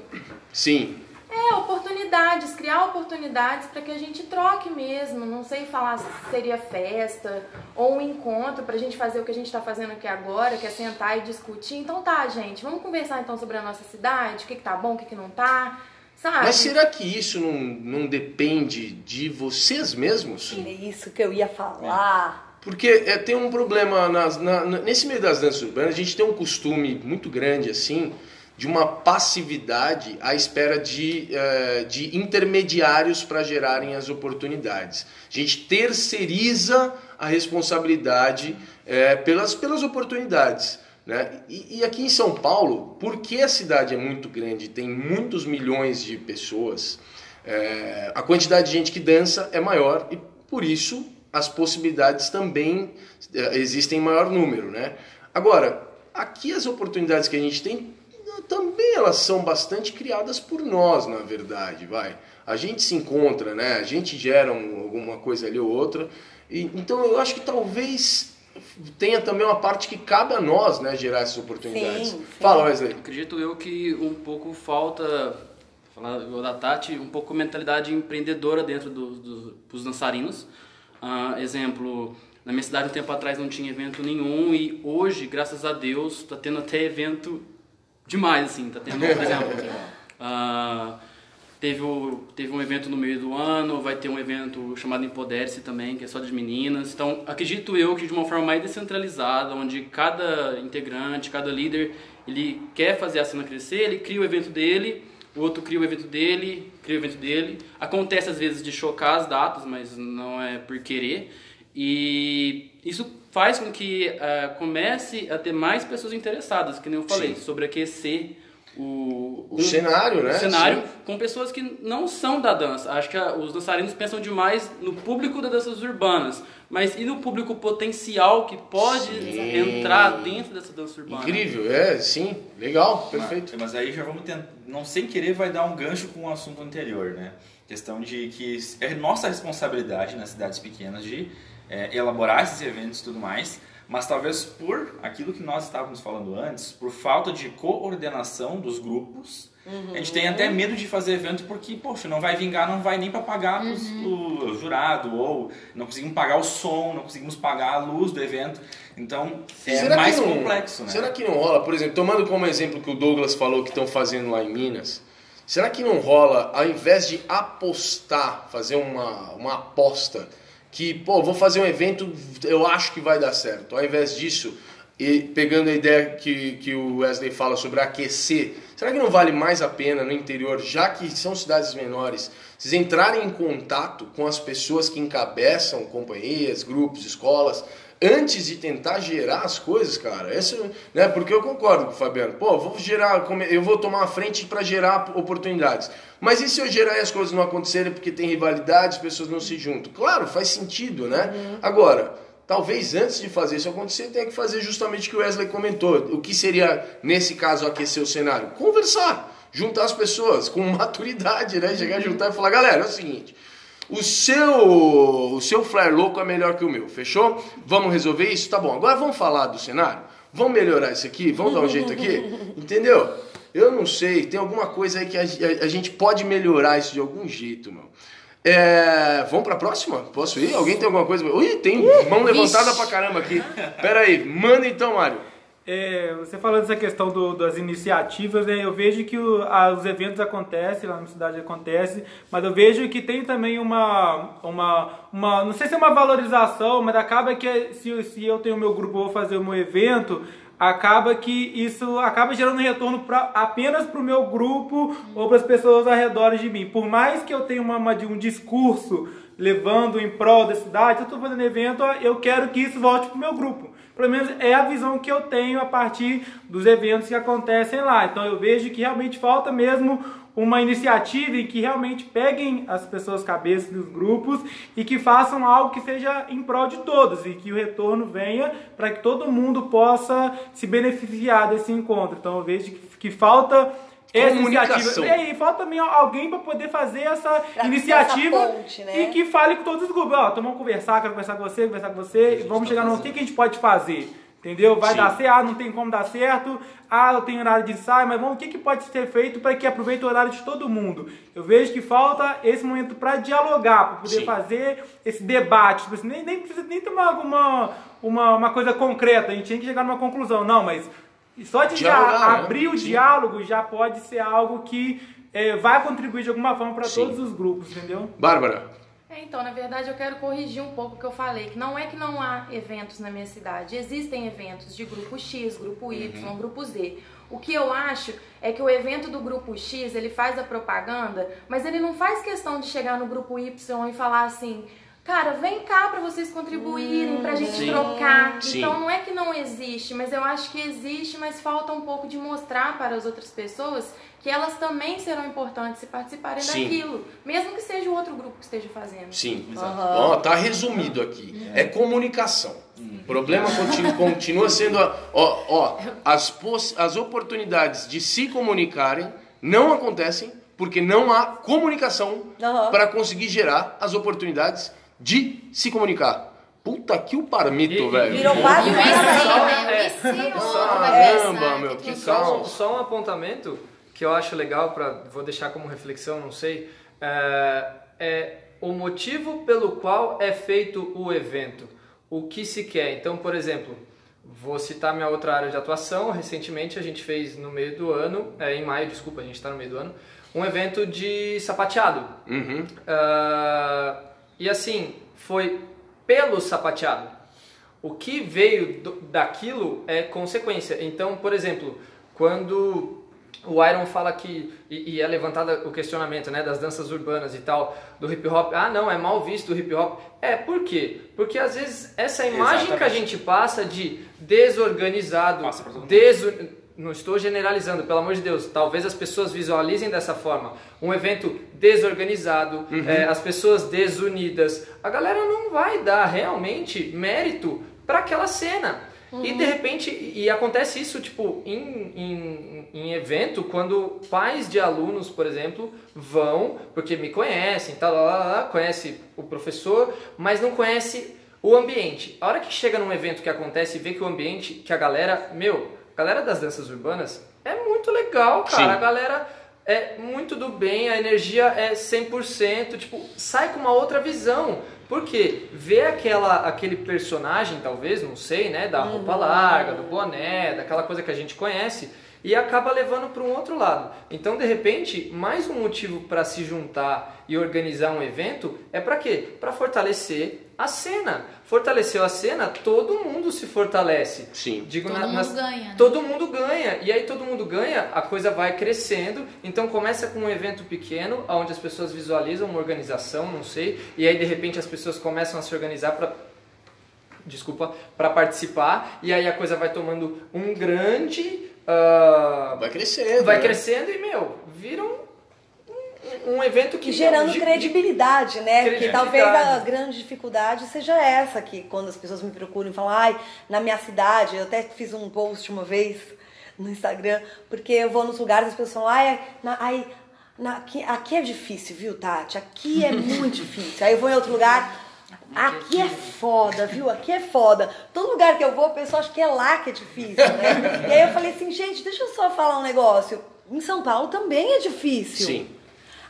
Sim. É, oportunidades, criar oportunidades para que a gente troque mesmo. Não sei falar se seria festa ou um encontro pra gente fazer o que a gente tá fazendo aqui agora, que é sentar e discutir. Então tá, gente, vamos conversar então sobre a nossa cidade, o que, que tá bom, o que, que não tá. Sabe? Mas será que isso não, não depende de vocês mesmos? É isso que eu ia falar. Porque é, tem um problema nas, na, na- nesse meio das danças urbanas, a gente tem um costume muito grande assim de uma passividade à espera de, eh, de intermediários para gerarem as oportunidades. A gente terceiriza a responsabilidade eh, pelas, pelas oportunidades. Né? E, e aqui em São Paulo, porque a cidade é muito grande, tem muitos milhões de pessoas, eh, a quantidade de gente que dança é maior e por isso as possibilidades também existem em maior número, né? Agora, aqui as oportunidades que a gente tem também elas são bastante criadas por nós, na verdade, vai. A gente se encontra, né? A gente gera um- alguma coisa ali ou outra. E, então eu acho que talvez tenha também uma parte que cabe a nós, né, gerar essas oportunidades. Sim, sim. Fala, Wesley. Acredito eu que um pouco falta, falar igual da Tati, um pouco mentalidade empreendedora dentro do- do- dos dançarinos. Ah, exemplo, na minha cidade um tempo atrás não tinha evento nenhum e hoje, graças a Deus, está tendo até evento demais, assim. Tá tendo, por exemplo, ah, teve, o, teve um evento no meio do ano, vai ter um evento chamado Empodere-se também, que é só de meninas. Então, acredito eu que de uma forma mais descentralizada, onde cada integrante, cada líder, ele quer fazer a cena crescer, ele cria o evento dele, o outro cria o evento dele, cria o evento dele. Acontece às vezes de chocar as datas, mas não é por querer. E isso faz com que eh, comece a ter mais pessoas interessadas, que nem eu falei, Sim. sobre aquecer o, O cenário, né? o cenário Sim. com pessoas que não são da dança. Acho que a- os dançarinos pensam demais no público das danças urbanas, mas e no público potencial que pode Sim. entrar dentro dessa dança urbana? Incrível, é, sim, legal, perfeito. Mas, mas aí já vamos tentar, não sem querer vai dar um gancho com o assunto anterior, né? Questão de que é nossa responsabilidade nas cidades pequenas de é, elaborar esses eventos e tudo mais, mas talvez por aquilo que nós estávamos falando antes, por falta de coordenação dos grupos, a gente tem até medo de fazer evento porque, poxa, não vai vingar, não vai nem para pagar pros- o jurado, ou não conseguimos pagar o som, não conseguimos pagar a luz do evento. Então, é Será mais não- complexo, né? Será que não rola, por exemplo, tomando como exemplo que o Douglas falou que estão fazendo lá em Minas, será que não rola, ao invés de apostar, fazer uma, uma aposta, que, pô, vou fazer um evento, eu acho que vai dar certo, ao invés disso, e pegando a ideia que, que o Wesley fala sobre aquecer, será que não vale mais a pena no interior, já que são cidades menores, vocês entrarem em contato com as pessoas que encabeçam companhias, grupos, escolas, antes de tentar gerar as coisas, cara. Essa, né? Porque eu concordo com o Fabiano. Pô, vou gerar, eu vou tomar a frente para gerar oportunidades. Mas e se eu gerar e as coisas não acontecerem porque tem rivalidade, as pessoas não se juntam? Claro, faz sentido, né? Agora, talvez antes de fazer isso acontecer, tenha que fazer justamente o que o Wesley comentou. O que seria, nesse caso, aquecer o cenário? Conversar, juntar as pessoas com maturidade, né? Chegar, juntar e falar, galera, é o seguinte, o seu, o seu flare louco é melhor que o meu, fechou? Vamos resolver isso? Tá bom. Agora vamos falar do cenário? Vamos melhorar isso aqui? Vamos dar um jeito aqui? Entendeu? Eu não sei, tem alguma coisa aí que a, a- a gente pode melhorar isso de algum jeito, meu. É, vamos pra próxima? Posso ir? Alguém tem alguma coisa? Ui, tem mão levantada pra caramba aqui. Pera aí, manda então, Mário. É, você falando dessa questão do- das iniciativas, né, eu vejo que o- a- os eventos acontecem, lá na cidade acontece, mas eu vejo que tem também uma, uma, uma não sei se é uma valorização, mas acaba que se, se eu tenho meu grupo, vou fazer o meu evento, acaba que isso acaba gerando retorno pra, apenas para o meu grupo ou para as pessoas ao redor de mim. Por mais que eu tenha uma, uma- um discurso levando em prol da cidade, se eu estou fazendo evento, eu quero que isso volte para o meu grupo. Pelo menos é a visão que eu tenho a partir dos eventos que acontecem lá. Então eu vejo que realmente falta mesmo uma iniciativa em que realmente peguem as pessoas cabeças dos grupos e que façam algo que seja em prol de todos e que o retorno venha para que todo mundo possa se beneficiar desse encontro. Então eu vejo que, que falta essa iniciativa. E falta também alguém para poder fazer essa Pra iniciativa essa ponte, né? e que fale com todos os grupos. Ó, então vamos conversar, quero conversar com você, conversar com você, e vamos chegar no que, que a gente pode fazer. Entendeu? Vai Sim. dar certo, ah, não tem como dar certo, ah, eu tenho horário de ensaio, mas vamos, o que, que pode ser feito para que aproveite o horário de todo mundo? Eu vejo que falta esse momento para dialogar, para poder Sim. fazer esse debate. Tipo assim, nem, nem precisa nem tomar alguma uma, uma coisa concreta, a gente tem que chegar numa conclusão. Não, mas só de já Dialogar, né? abrir o Sim. diálogo já pode ser algo que eh, vai contribuir de alguma forma para todos os grupos, entendeu? Bárbara. É, então, na verdade, eu quero corrigir um pouco o que eu falei, que não é que não há eventos na minha cidade. Existem eventos de grupo X, grupo Y, Uhum. grupo Z. O que eu acho é que o evento do grupo X, ele faz a propaganda, mas ele não faz questão de chegar no grupo Y e falar assim, cara, vem cá pra vocês contribuírem, pra gente Sim. trocar. Sim. Então, não é que não existe, mas eu acho que existe, mas falta um pouco de mostrar para as outras pessoas que elas também serão importantes se participarem Sim. daquilo, mesmo que seja o outro grupo que esteja fazendo. Sim. Exato. Ó, tá resumido aqui. É comunicação. O problema continua, continua sendo a, ó, ó, as, poss- as oportunidades de se comunicarem não acontecem porque não há comunicação Aham. para conseguir gerar as oportunidades de se comunicar. Puta que o parmito, E- velho. Virou quase oração. né? Outro vai Caramba, pensar meu, que Só, um- só um apontamento que eu acho legal para vou deixar como reflexão, não sei, é, é o motivo pelo qual é feito o evento, o que se quer. Então, por exemplo, vou citar minha outra área de atuação. Recentemente a gente fez no meio do ano, é, em maio, desculpa, a gente está no meio do ano, um evento de sapateado. Uhum. Ah, e assim, foi pelo sapateado. O que veio do- daquilo é consequência. Então, por exemplo, quando o Iron fala que, e, e é levantado o questionamento né, das danças urbanas e tal, do hip hop, ah não, é mal visto o hip hop. É, por quê? Porque às vezes essa imagem que a Exatamente. gente passa de desorganizado, Passa desu- não estou generalizando, pelo amor de Deus. Talvez as pessoas visualizem dessa forma. Um evento desorganizado, é, as pessoas desunidas. A galera não vai dar realmente mérito para aquela cena. E de repente, e acontece isso tipo em, em, em evento, quando pais de alunos, por exemplo, vão, porque me conhecem, tal, lá, lá, lá, conhece o professor, mas não conhece o ambiente. A hora que chega num evento que acontece e vê que o ambiente, que a galera, meu, a galera das danças urbanas é muito legal, cara. Sim. A galera é muito do bem, a energia é 100%, tipo, sai com uma outra visão. Porque vê aquela, aquele personagem, talvez, não sei, né, da roupa larga, do boné, daquela coisa que a gente conhece, e acaba levando para um outro lado. Então, de repente, mais um motivo para se juntar e organizar um evento é para quê? Para fortalecer a cena. Fortaleceu a cena, todo mundo se fortalece. Sim. Digo Todo na- mundo nas- ganha, né? Todo mundo ganha. E aí todo mundo ganha, a coisa vai crescendo. Então começa com um evento pequeno, onde as pessoas visualizam uma organização, não sei, e aí de repente as pessoas começam a se organizar para desculpa, para participar, e aí a coisa vai tomando um grande ah, Vai crescendo. vai né? crescendo e meu, vira um, evento que gerando de- de- credibilidade, né? Porque talvez Credibilidade. a grande dificuldade seja essa, que quando as pessoas me procuram e falam, ai, na minha cidade, eu até fiz um post uma vez no Instagram, porque eu vou nos lugares e as pessoas falam, ai, na- ai na- aqui, aqui é difícil, viu, Tati? Aqui é muito difícil. Aí eu vou em outro lugar, aqui é foda, viu? Aqui é foda. Todo lugar que eu vou, o pessoal acha que é lá que é difícil, né? E aí eu falei assim, gente, deixa eu só falar um negócio. Em São Paulo também é difícil. Sim.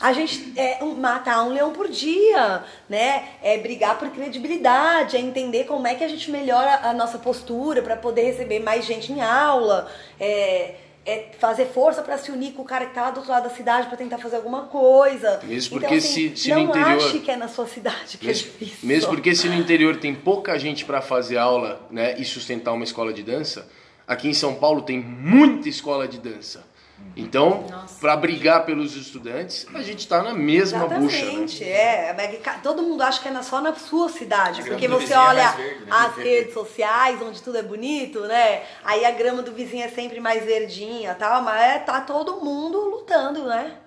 A gente é matar um leão por dia, né? É brigar por credibilidade, é entender como é que a gente melhora a nossa postura para poder receber mais gente em aula, é, é fazer força para se unir com o cara que tá lá do outro lado da cidade para tentar fazer alguma coisa. Mesmo então, porque assim, se- se no não interior- ache que é na sua cidade que Mesmo, é difícil. mesmo porque se no interior tem pouca gente para fazer aula né, e sustentar uma escola de dança, aqui em São Paulo tem muita escola de dança. Então, para brigar pelos estudantes, a gente está na mesma bucha. Né? Exatamente, é. Mas ca- Todo mundo acha que é só na sua cidade, A porque você é olha mais verde, né? as redes sociais, onde tudo é bonito, né? Aí a grama do vizinho é sempre mais verdinha e tal, mas é, tá todo mundo lutando, né?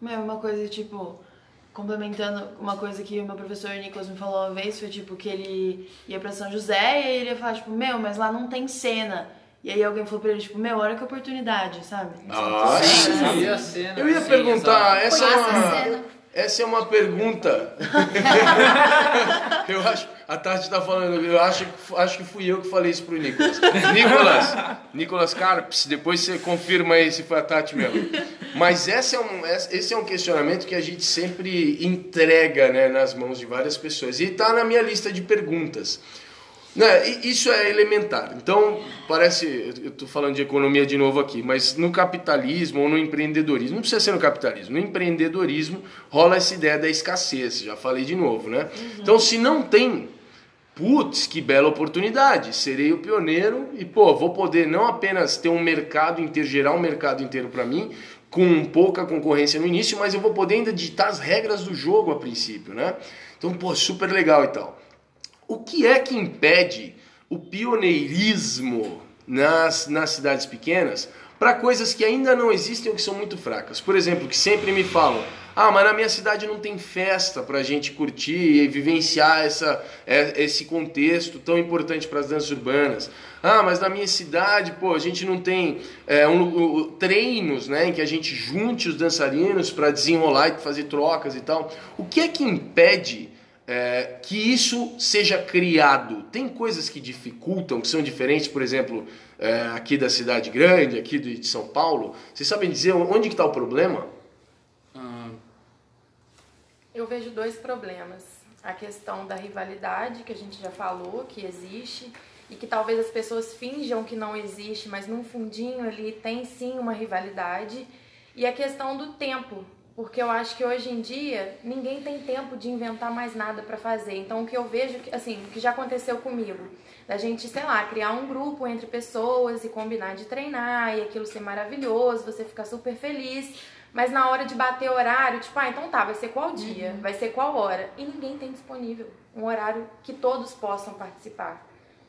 Meu, uma coisa tipo, complementando uma coisa que o meu professor Nicolas me falou uma vez, foi tipo que ele ia pra São José e ele ia falar, tipo, meu, mas lá não tem cena. E aí alguém falou pra ele, tipo, meu, olha que oportunidade, sabe? Ah, Sim. sim. A cena. Eu ia Sim, perguntar, essa é, uma, essa é uma pergunta. eu acho, a Tati tá falando, eu acho, acho que fui eu que falei isso pro Nicolas. Nicolas, Nicolas Carps, depois você confirma aí se foi a Tati mesmo. Mas esse é um, esse é um questionamento que a gente sempre entrega né, nas mãos de várias pessoas. E tá na minha lista de perguntas. Né, isso é elementar. Então, parece, eu estou falando de economia de novo aqui, mas no capitalismo ou no empreendedorismo, não precisa ser no capitalismo, no empreendedorismo rola essa ideia da escassez, já falei de novo, né? Então, se não tem, putz, que bela oportunidade, serei o pioneiro e, pô, vou poder não apenas ter um mercado inteiro, gerar um mercado inteiro para mim, com pouca concorrência no início, mas eu vou poder ainda ditar as regras do jogo a princípio, né? Então, pô, super legal e tal. O que é que impede o pioneirismo nas, nas cidades pequenas para coisas que ainda não existem ou que são muito fracas? Por exemplo, que sempre me falam: ah, mas na minha cidade não tem festa para a gente curtir e vivenciar essa, é, esse contexto tão importante para as danças urbanas. Ah, mas na minha cidade, pô, a gente não tem é, um, treinos, né, em que a gente junte os dançarinos para desenrolar e fazer trocas e tal. O que é que impede é, que isso seja criado. Tem coisas que dificultam, que são diferentes, por exemplo, é, aqui da cidade grande, aqui de São Paulo. Vocês sabem dizer onde está o problema? Eu vejo dois problemas. A questão da rivalidade, que a gente já falou, que existe, e que talvez as pessoas finjam que não existe, mas num fundinho ali tem sim uma rivalidade. E a questão do tempo, porque eu acho que hoje em dia ninguém tem tempo de inventar mais nada para fazer. Então o que eu vejo, assim, o que já aconteceu comigo, da gente, sei lá, criar um grupo entre pessoas e combinar de treinar e aquilo ser maravilhoso, você ficar super feliz, mas na hora de bater horário, tipo, ah, então tá, vai ser qual dia, vai ser qual hora, e ninguém tem disponível. Um horário que todos possam participar.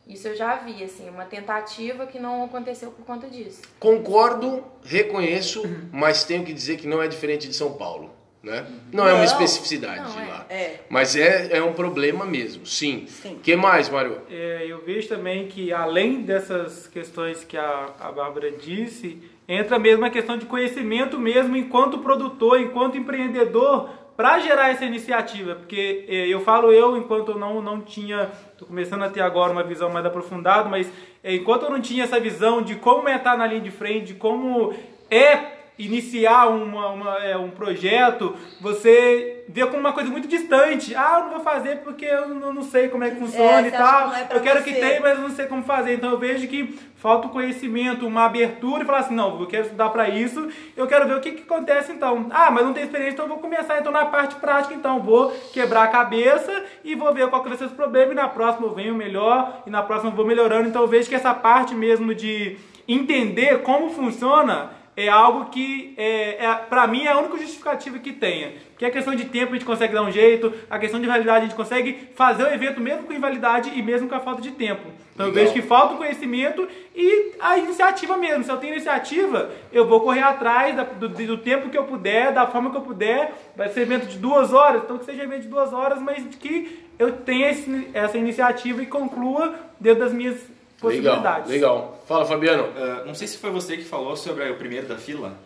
Isso eu já vi, assim, uma tentativa que não aconteceu por conta disso. Concordo, reconheço, mas tenho que dizer que não é diferente de São Paulo. Né? Não, é uma Não, especificidade não de é. lá. É. Mas é, é um problema mesmo, sim. Sim. que mais, Mário? É, eu vejo também que além dessas questões que a, a Bárbara disse, entra mesmo a questão de conhecimento mesmo enquanto produtor, enquanto empreendedor, para gerar essa iniciativa. Porque é, eu falo eu, enquanto eu não, não tinha, estou começando a ter agora uma visão mais aprofundada, mas é, enquanto eu não tinha essa visão de como é estar na linha de frente, de como é iniciar uma, uma, é, um projeto, você vê como uma coisa muito distante. Ah, eu não vou fazer porque eu não, não sei como é que funciona você e tal. que é eu quero que você. tenha, mas eu não sei como fazer. Então eu vejo que falta o conhecimento, uma abertura e falar assim, não, eu quero estudar para isso, eu quero ver o que, que acontece então. Ah, mas não tem experiência, então eu vou começar então na parte prática, então vou quebrar a cabeça e vou ver qual que vai ser os problemas e na próxima eu venho melhor e na próxima eu vou melhorando. Então eu vejo que essa parte mesmo de entender como funciona é algo que, é, é, para mim, é a única justificativa que tenha. Porque a questão de tempo a gente consegue dar um jeito, a questão de validade a gente consegue fazer o evento mesmo com invalidade e mesmo com a falta de tempo. Então eu Legal. vejo que falta o conhecimento e a iniciativa mesmo. Se eu tenho iniciativa, eu vou correr atrás do, do tempo que eu puder, da forma que eu puder. Vai ser evento de duas horas, então que seja evento de duas horas, mas que eu tenha esse- essa iniciativa e conclua dentro das minhas possibilidades. legal. Fala, Fabiano. Ah, não sei se foi você que falou sobre o primeiro da fila.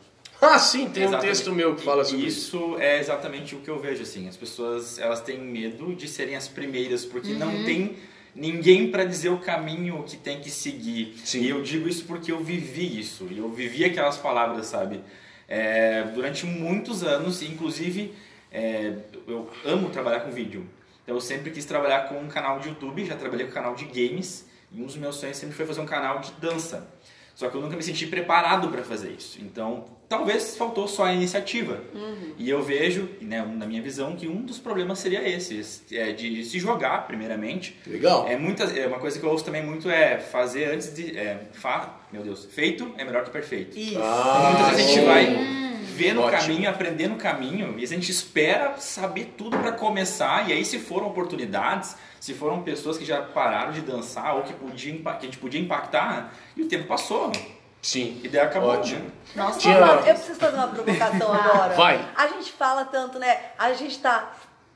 Ah, sim, tem um Exatamente. texto meu que fala sobre isso. isso. é exatamente o que eu vejo assim. As pessoas elas têm medo de serem as primeiras porque não tem ninguém para dizer o caminho que tem que seguir. Sim. E eu digo isso porque eu vivi isso. E eu vivi aquelas palavras, sabe? É, durante muitos anos, inclusive é, eu amo trabalhar com vídeo. Então eu sempre quis trabalhar com um canal de YouTube, já trabalhei com canal de games e um dos meus sonhos sempre foi fazer um canal de dança. Só que eu nunca me senti preparado para fazer isso. Então, talvez faltou só a iniciativa. E eu vejo, né, na minha visão, que um dos problemas seria esse, é de se jogar, primeiramente. Legal. É muita, é uma coisa que eu ouço também muito é fazer antes de, é, fa, meu Deus, feito é melhor que perfeito. Isso. Então, muitas vezes a gente vai ver no Ótimo. caminho, aprender no caminho, e a gente espera saber tudo para começar, e aí se foram oportunidades, se foram pessoas que já pararam de dançar ou que, podia, que a gente podia impactar, e o tempo passou. Sim. E daí acabou. Ótimo. né? Nossa, Tinha- eu preciso fazer uma provocação agora. Vai. A gente fala tanto, né? A gente tá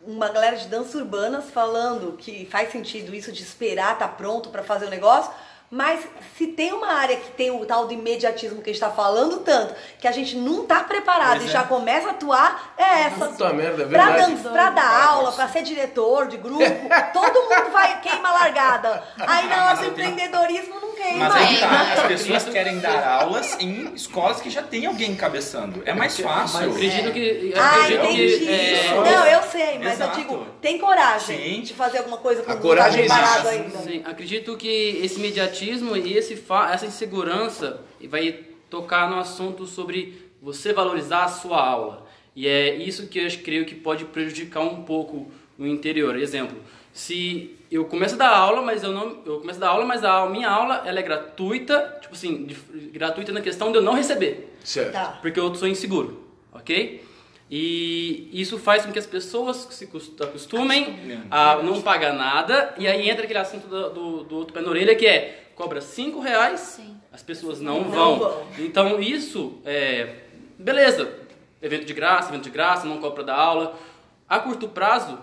uma galera de dança urbanas falando que faz sentido isso de esperar tá pronto pra fazer o negócio. Mas se tem uma área que tem o tal do imediatismo que a gente tá falando tanto, que a gente não tá preparado Pois e é. já começa a atuar, é essa. Puta merda, é Pra, verdade. dan- pra dar aula, pra ser diretor de grupo, todo mundo vai queima a largada. Aí na hora do empreendedorismo não Mas aí tá, É. as pessoas querem dar aulas em escolas que já tem alguém encabeçando. É mais fácil. Eu acredito que. eu Ah, acredito entendi. que. é, Não, eu sei, mas Exato. eu digo, tem coragem Sim. de fazer alguma coisa com A o coragem parado existe. ainda. Sim, acredito que esse mediatismo e esse fa essa insegurança vai tocar no assunto sobre você valorizar a sua aula. E é isso que eu acho- creio que pode prejudicar um pouco no interior. Exemplo, se eu começo a dar aula, mas eu não eu começo a dar aula, mas a minha aula ela é gratuita, tipo assim, de- gratuita na questão de eu não receber. Certo. Tá. Porque eu sou inseguro, ok? E isso faz com que as pessoas se cos- acostumem a não pagar nada. E aí entra aquele assunto do, do, do outro pé na orelha que é cobra 5 reais, Sim. as pessoas não, Não vão. vão. Então isso é. Beleza, evento de graça, evento de graça, não cobra da aula. A curto prazo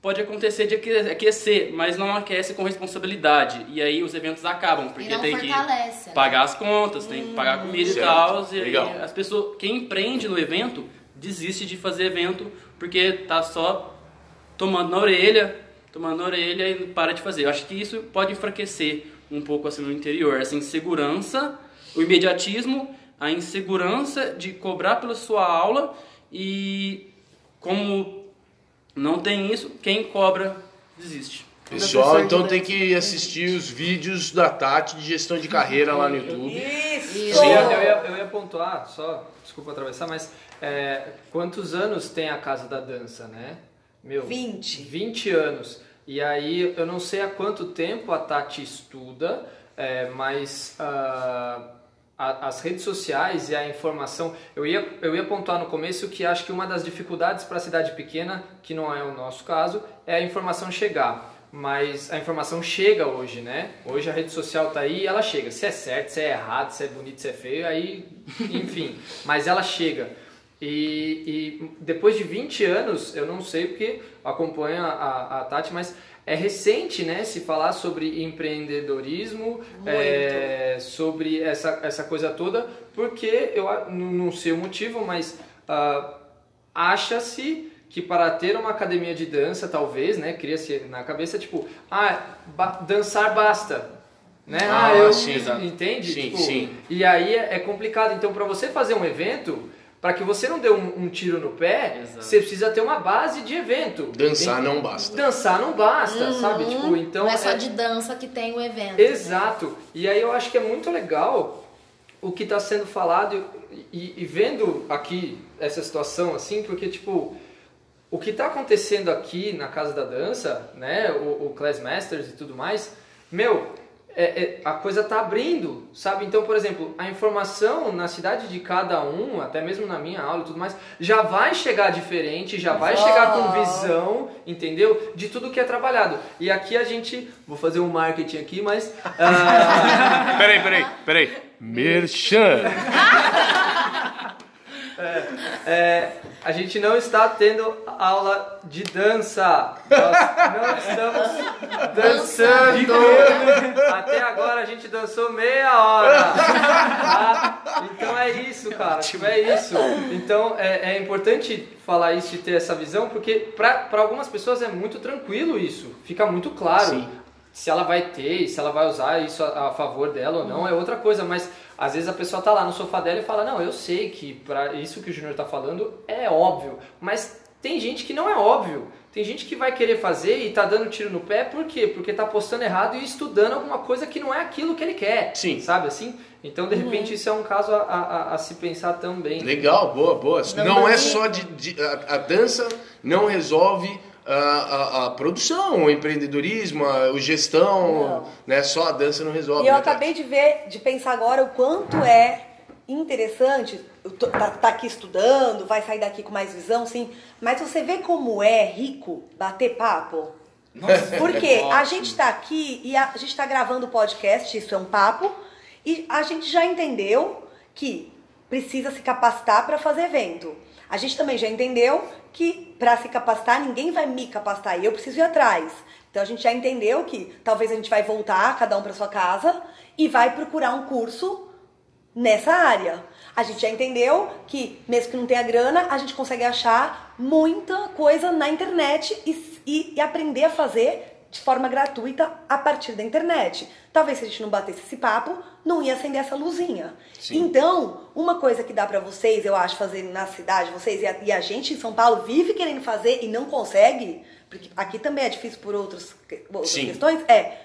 pode acontecer de aque- aquecer, mas não aquece com responsabilidade. E aí os eventos acabam, porque não tem que fortalece, né? pagar as contas, tem que pagar a comida Certo. e tal. E Legal. as pessoas, quem empreende no evento, desiste de fazer evento porque tá só tomando na orelha, tomando na orelha e para de fazer. Eu acho que isso pode enfraquecer um pouco assim no interior, essa insegurança, o imediatismo, a insegurança de cobrar pela sua aula e como não tem isso, quem cobra desiste. Pessoal, então tem que assistir os vídeos da Tati de gestão de carreira lá no YouTube. Isso! Eu ia, eu, ia, eu ia pontuar, só, desculpa atravessar, mas é, quantos anos tem a Casa da Dança, né? Meu, 20. 20 anos. E aí, eu não sei há quanto tempo a Tati estuda, é, mas ah, a- as redes sociais e a informação... Eu ia, eu ia pontuar no começo que acho que uma das dificuldades para a cidade pequena, que não é o nosso caso, é a informação chegar. Mas a informação chega hoje, né? Hoje a rede social tá aí e ela chega. Se é certo, se é errado, se é bonito, se é feio, aí, enfim. Mas ela chega. E, e depois de 20 anos, eu não sei porque acompanho a, a Tati, mas é recente, né, se falar sobre empreendedorismo, é, sobre essa, essa coisa toda, porque eu não sei o motivo, mas ah, acha-se que para ter uma academia de dança, talvez, né, cria-se na cabeça, tipo, ah, ba- dançar basta. Né? Ah, Ah, eu sim, entende? Sim, Tipo, sim. E aí é, é complicado. Então, para você fazer um evento, para que você não dê um, um tiro no pé, Exato. você precisa ter uma base de evento. Dançar Tem- não basta. Dançar não basta, sabe? Tipo, então não é só é- de dança que tem o evento. Exato. E aí eu acho que é muito legal o que está sendo falado e, e vendo aqui essa situação assim, porque tipo o que está acontecendo aqui na Casa da Dança, né, o, o Class Masters e tudo mais, meu, é- é- a coisa tá abrindo, sabe? Então, por exemplo, a informação na cidade de cada um, até mesmo na minha aula e tudo mais, já vai chegar diferente, já vai chegar com visão, entendeu? De tudo que é trabalhado. E aqui a gente, vou fazer um marketing aqui, mas ah, Peraí, peraí, peraí. Merchan. é, a gente não está tendo aula de dança. Nós não estamos dançando. Até agora a gente dançou meia hora. tá? Então é isso, cara. Tipo, é isso. Então é, é importante falar isso e ter essa visão, porque para algumas pessoas é muito tranquilo isso. Fica muito claro. Sim. Se ela vai ter, se ela vai usar isso a, a favor dela ou não, é outra coisa, mas às vezes a pessoa tá lá no sofá dela e fala: Não, eu sei que para isso que o Júnior tá falando é óbvio, mas tem gente que não é óbvio. Tem gente que vai querer fazer e tá dando tiro no pé, por quê? Porque tá postando errado e estudando alguma coisa que não é aquilo que ele quer. Sim. Sabe assim? Então, de repente, isso é um caso a, a- a se pensar também. Legal, boa, boa. Não, Não é é- só de. de- a, a dança não resolve a, a, a produção, o empreendedorismo, a, o gestão, né? Só a dança não resolve. E eu né, acabei de ver, de pensar agora o quanto é interessante, tô- tá, tá aqui estudando, vai sair daqui com mais visão, sim, mas você vê como é rico bater papo? Nossa, Porque é a gente tá aqui e a, a gente tá gravando o podcast, isso é um papo, e a gente já entendeu que precisa se capacitar para fazer evento. A gente também já entendeu que para se capacitar, ninguém vai me capacitar e eu preciso ir atrás. Então a gente já entendeu que talvez a gente vai voltar, cada um para sua casa, e vai procurar um curso nessa área. A gente já entendeu que, mesmo que não tenha grana, a gente consegue achar muita coisa na internet e, e- e aprender a fazer de forma gratuita a partir da internet. Talvez se a gente não batesse esse papo, não ia acender essa luzinha. Sim. Então, uma coisa que dá pra vocês, eu acho, fazer na cidade, vocês e a, e a gente em São Paulo vive querendo fazer e não consegue, porque aqui também é difícil por outros, outras Sim. questões, é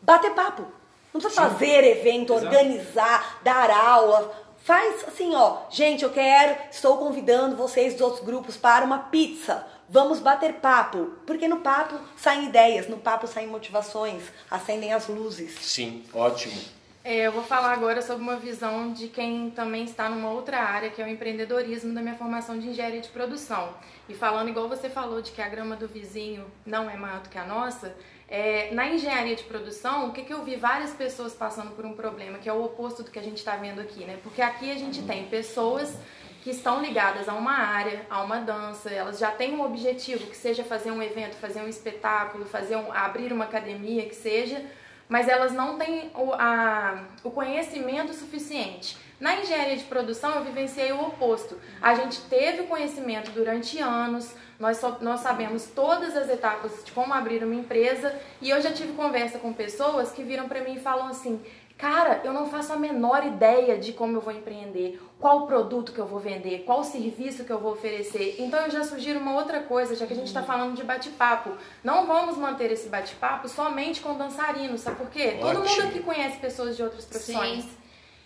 bater papo. Não precisa fazer evento, Exato. organizar, dar aula. Faz assim, ó, gente, eu quero, estou convidando vocês dos outros grupos para uma pizza. Vamos bater papo, porque no papo saem ideias, no papo saem motivações, acendem as luzes. Sim, ótimo. É, eu vou falar agora sobre uma visão de quem também está numa outra área, que é o empreendedorismo da minha formação de engenharia de produção. E falando igual você falou de que a grama do vizinho não é maior do que a nossa, é, na engenharia de produção, o que, que eu vi várias pessoas passando por um problema, que é o oposto do que a gente está vendo aqui, né? Porque aqui a gente tem pessoas que estão ligadas a uma área, a uma dança, elas já têm um objetivo, que seja fazer um evento, fazer um espetáculo, fazer um, abrir uma academia, que seja, mas elas não têm o, a, o conhecimento suficiente. Na engenharia de produção, eu vivenciei o oposto. A gente teve conhecimento durante anos, nós, só- nós sabemos todas as etapas de como abrir uma empresa, e eu já tive conversa com pessoas que viram para mim e falam assim: Cara, eu não faço a menor ideia de como eu vou empreender, qual produto que eu vou vender, qual serviço que eu vou oferecer. Então eu já sugiro uma outra coisa, já que a gente está falando de bate-papo. Não vamos manter esse bate-papo somente com dançarinos, sabe por quê? Todo mundo Ótimo. aqui conhece pessoas de outras profissões. Sim.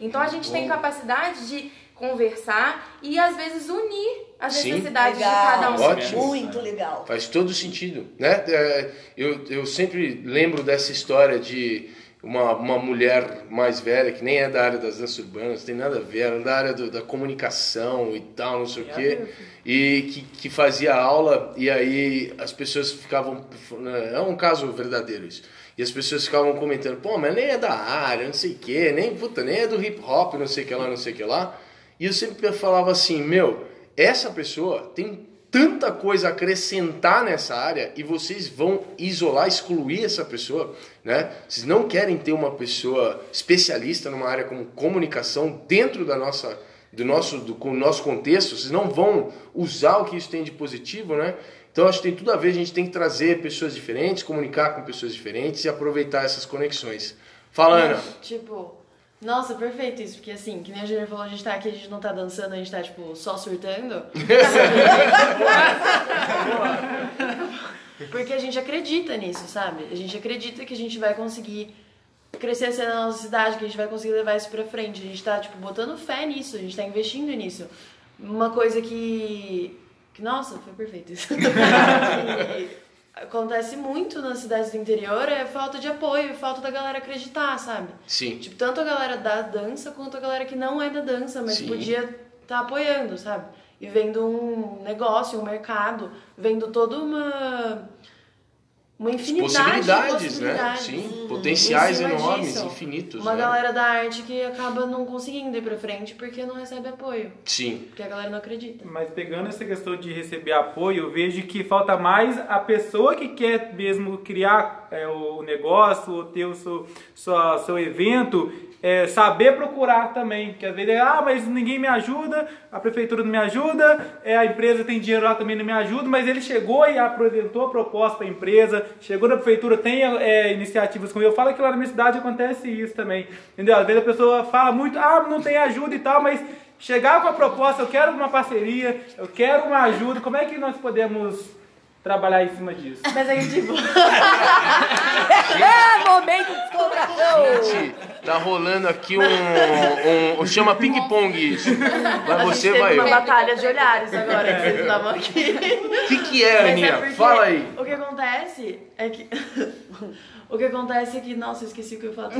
Então a gente tem Bom. capacidade de conversar e às vezes unir as Sim. necessidades de Legal. cada um. Ótimo. Muito legal. Faz todo sentido, né? É, Eu, eu sempre lembro dessa história de uma, uma mulher mais velha, que nem é da área das danças urbanas, tem nada a ver, era da área do- da comunicação e tal, não sei o quê, e que, que fazia aula e aí as pessoas ficavam... É um caso verdadeiro isso. E as pessoas ficavam comentando, pô, mas nem é da área, não sei o quê, nem, puta, nem é do hip hop, não sei o que lá, não sei o que lá. E eu sempre falava assim, meu, essa pessoa tem tanta coisa a acrescentar nessa área e vocês vão isolar, excluir essa pessoa, né? Vocês não querem ter uma pessoa especialista numa área como comunicação dentro da nossa do nosso do nosso contexto, vocês não vão usar o que isso tem de positivo, né? Então acho que tem tudo a ver, a gente tem que trazer pessoas diferentes, comunicar com pessoas diferentes e aproveitar essas conexões. Fala, Ana. Tipo, nossa, perfeito isso, porque assim, que nem a Júlia falou, a gente tá aqui, a gente não tá dançando, a gente tá, tipo, só surtando. porque a gente acredita nisso, sabe? A gente acredita que a gente vai conseguir crescer a cena na nossa cidade, que a gente vai conseguir levar isso pra frente. A gente tá, tipo, botando fé nisso, a gente tá investindo nisso. Uma coisa que. que nossa, foi perfeito isso. Acontece muito nas cidades do interior é falta de apoio, falta da galera acreditar, sabe? Sim. Tipo, tanto a galera da dança quanto a galera que não é da dança, mas Sim. podia estar apoiando, sabe? E vendo um negócio, um mercado, vendo toda uma. Uma infinidade Possibilidades, de possibilidades. né? Sim, Uhum. potenciais cima enormes, disso, infinitos. Uma né? galera da arte que acaba não conseguindo ir pra frente porque não recebe apoio. Sim. Porque a galera não acredita. Mas pegando essa questão de receber apoio, eu vejo que falta mais a pessoa que quer mesmo criar é, o negócio, ou ter o seu, sua, seu evento, é, saber procurar também. Porque às vezes, é, ah, mas ninguém me ajuda, a prefeitura não me ajuda, é, a empresa tem dinheiro lá também não me ajuda, mas ele chegou e apresentou a proposta para a empresa, chegou na prefeitura, tem é, iniciativas como eu. Falo que lá na minha cidade acontece isso também. Entendeu? Às vezes a pessoa fala muito, ah, não tem ajuda e tal, mas chegar com a proposta, eu quero uma parceria, eu quero uma ajuda, como é que nós podemos trabalhar em cima disso? Mas aí, tipo. É momento de descontração! Gente, tá rolando aqui um. um, um- chama ping-pong isso. Vai você, teve vai uma eu. batalha de olhares agora que vocês estavam aqui. O que, que é, Mas é Aninha? porque Fala aí. O que acontece é que. o que acontece é que. Nossa, eu esqueci o que eu ia falar.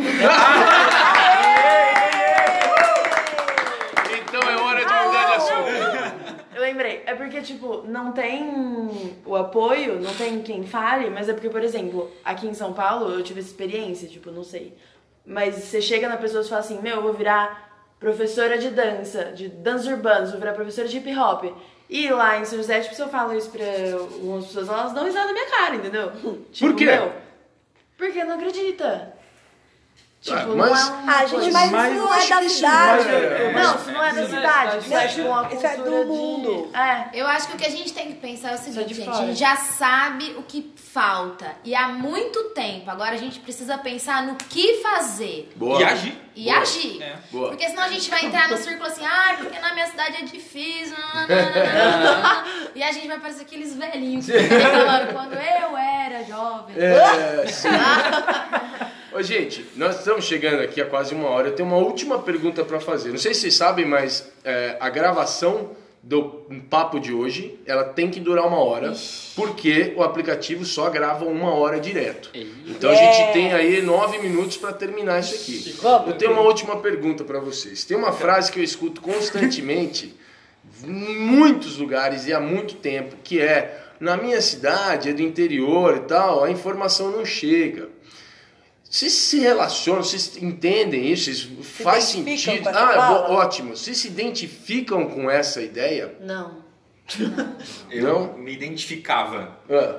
Então é hora de mudar de assunto. Eu lembrei. É porque, tipo, não tem o apoio, não tem quem fale, mas é porque, por exemplo, aqui em São Paulo eu tive essa experiência, tipo, não sei. Mas você chega na pessoa e fala assim: Meu, eu vou virar professora de dança, de dança urbanas, vou virar professora de hip hop. E lá em São José, tipo, se eu falo isso pra algumas pessoas, elas dão risada na minha cara, entendeu? Tipo, quê? Meu, porque não acredita. Tipo, Ah, não mas- é uma Ah, gente, mas Mas isso não é da cidade. não é- Não, isso não é da é cidade, da isso é tipo Isso é do cultura de- mundo. É. Eu acho que o que a gente tem que pensar é o é seguinte, gente. fora. A gente já sabe o que falta. E há muito tempo. Agora a gente precisa pensar no que fazer. Boa. E agir. E Boa. agir. É. Boa. Porque senão a gente vai entrar no círculo assim, ah, porque na minha cidade é difícil. nananana." e a gente vai parecer aqueles velhinhos que falando quando eu era jovem. É, sim. Ô, gente, nós estamos chegando aqui a quase uma hora. Eu tenho uma última pergunta para fazer. Não sei se vocês sabem, mas é, a gravação do papo de hoje, ela tem que durar uma hora, porque o aplicativo só grava uma hora direto. Então a gente tem aí nove minutos para terminar isso aqui. Eu tenho uma última pergunta para vocês. Tem uma frase que eu escuto constantemente em muitos lugares e há muito tempo, que é na minha cidade, é do interior e tal, a informação não chega. Vocês se relacionam, vocês entendem isso? Vocês faz sentido? com essa Ah, ótimo. Vocês se identificam com essa ideia? Não. Eu Não? me identificava. Ah,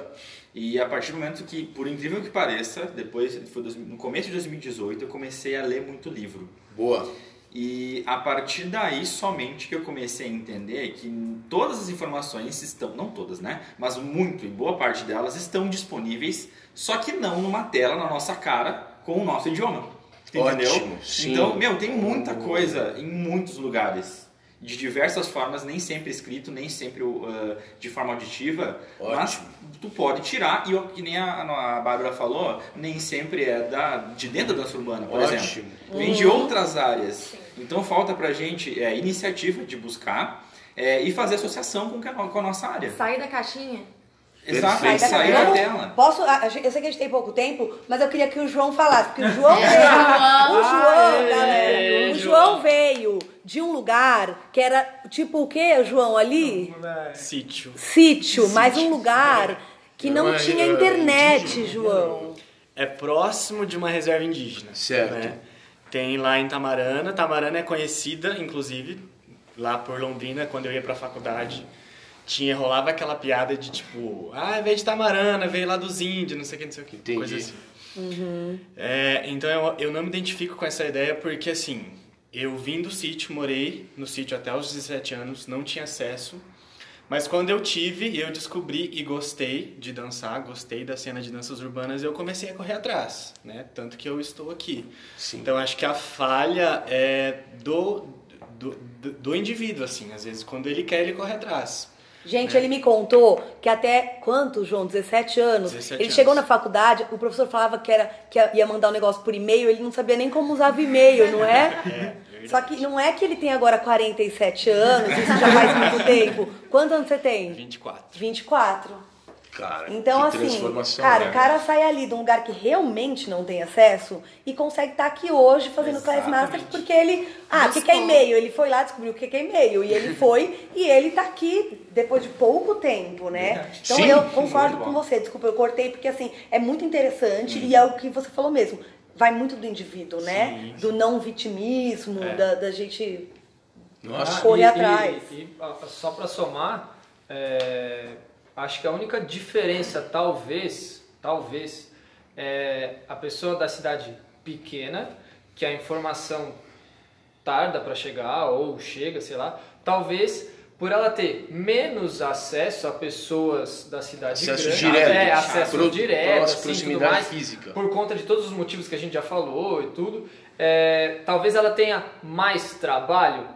E a partir do momento que, por incrível que pareça, depois, foi no começo de 2018, eu comecei a ler muito livro. boa. E a partir daí somente que eu comecei a entender que todas as informações estão, não todas, né? Mas muito, e boa parte delas estão disponíveis, só que não numa tela na nossa cara com o nosso idioma. Entendeu? Ótimo, sim. Então, meu, tem muita coisa em muitos lugares. De diversas formas, nem sempre escrito, nem sempre uh, de forma auditiva, mas Ótimo. tu pode tirar, e o que nem a, a Bárbara falou, nem sempre é da, de dentro da dança urbana, por Ótimo. exemplo. Vem de outras áreas. Então falta pra gente é, iniciativa de buscar é, e fazer associação com, a no- com a nossa área. Sair da caixinha. Exato, Perfeito. sair da tela. Posso? a- a gente- Eu sei que a gente tem pouco tempo, mas eu queria que o João falasse, porque o João veio. O João, galera. O João. Veio de um lugar que era tipo o quê, João, ali? Sítio. Sítio, mas um lugar que não é, tinha é, internet. João. É próximo de uma reserva indígena. Certo. né? Tem lá em Tamarana. Tamarana é conhecida, inclusive, lá por Londrina, quando eu ia pra faculdade. Tinha, rolava aquela piada de tipo, ah, veio de Tamarana, veio lá dos índios, não sei o que, não sei o que. Entendi. Coisa assim. É, então eu, eu não me identifico com essa ideia porque assim, eu vim do sítio, morei no sítio até os 17 anos, não tinha acesso. Mas quando eu tive, eu descobri e gostei de dançar, gostei da cena de danças urbanas, eu comecei a correr atrás, né? Tanto que eu estou aqui. Sim. Então acho que a falha é do, do, do, do indivíduo, assim. Às vezes quando ele quer, ele corre atrás. Gente, ele me contou que até quanto, João? 17 anos. 17 ele anos. chegou na faculdade, o professor falava que, era, que ia mandar um negócio por e-mail, ele não sabia nem como usava e-mail, não é? verdade. Só que não é que ele tem agora 47 anos, isso já faz muito tempo. Quantos anos você tem? 24. 24. Cara, Então, que assim, transformação, cara, né? o cara sai ali de um lugar que realmente não tem acesso e consegue estar aqui hoje fazendo Class Masters porque ele. Ah, o que, que é e-mail? Ele foi lá, descobriu o que, que é e-mail. E ele foi e ele tá aqui depois de pouco tempo, né? Verdade. Então Sim, eu concordo com você, desculpa, eu cortei porque assim, é muito interessante e é o que você falou mesmo. Vai muito do indivíduo, né? Sim, Do não vitimismo, É. da, da gente. Nossa. correr e- atrás. E, e, só para somar, é, acho que a única diferença, talvez, talvez, é a pessoa da cidade pequena, que a informação tarda para chegar ou chega, sei lá, talvez por ela ter menos acesso a pessoas da cidade Acesso grande, direto. é, acesso Pro- direto, assim, proximidade mais, física. por conta de todos os motivos que a gente já falou e tudo, é, talvez ela tenha mais trabalho,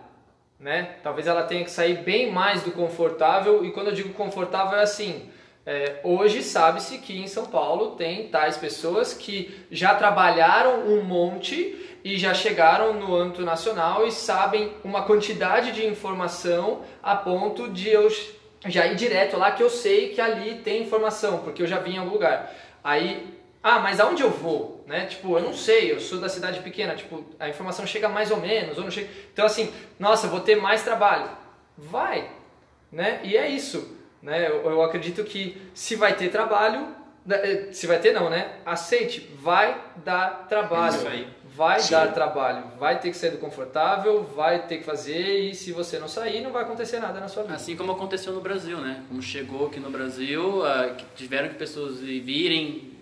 né? Talvez ela tenha que sair bem mais do confortável. E quando eu digo confortável é assim. é, hoje sabe-se que em São Paulo tem tais pessoas que já trabalharam um monte e já chegaram no âmbito nacional e sabem uma quantidade de informação a ponto de eu já ir direto lá que eu sei que ali tem informação, porque eu já vim em algum lugar. Aí, ah, mas aonde eu vou? Né? Tipo, eu não sei, eu sou da cidade pequena, tipo, a informação chega mais ou menos, ou não chega. Então assim, nossa, vou ter mais trabalho. Vai, né? E é isso, né? Eu, eu acredito que se vai ter trabalho, né, eh, se vai ter não, né? Aceite, vai dar trabalho. Isso aí. Vai Sim. dar trabalho, vai ter que sair do confortável, vai ter que fazer e se você não sair, não vai acontecer nada na sua vida. Assim como aconteceu no Brasil, né? Como chegou aqui no Brasil, ah, tiveram que pessoas virem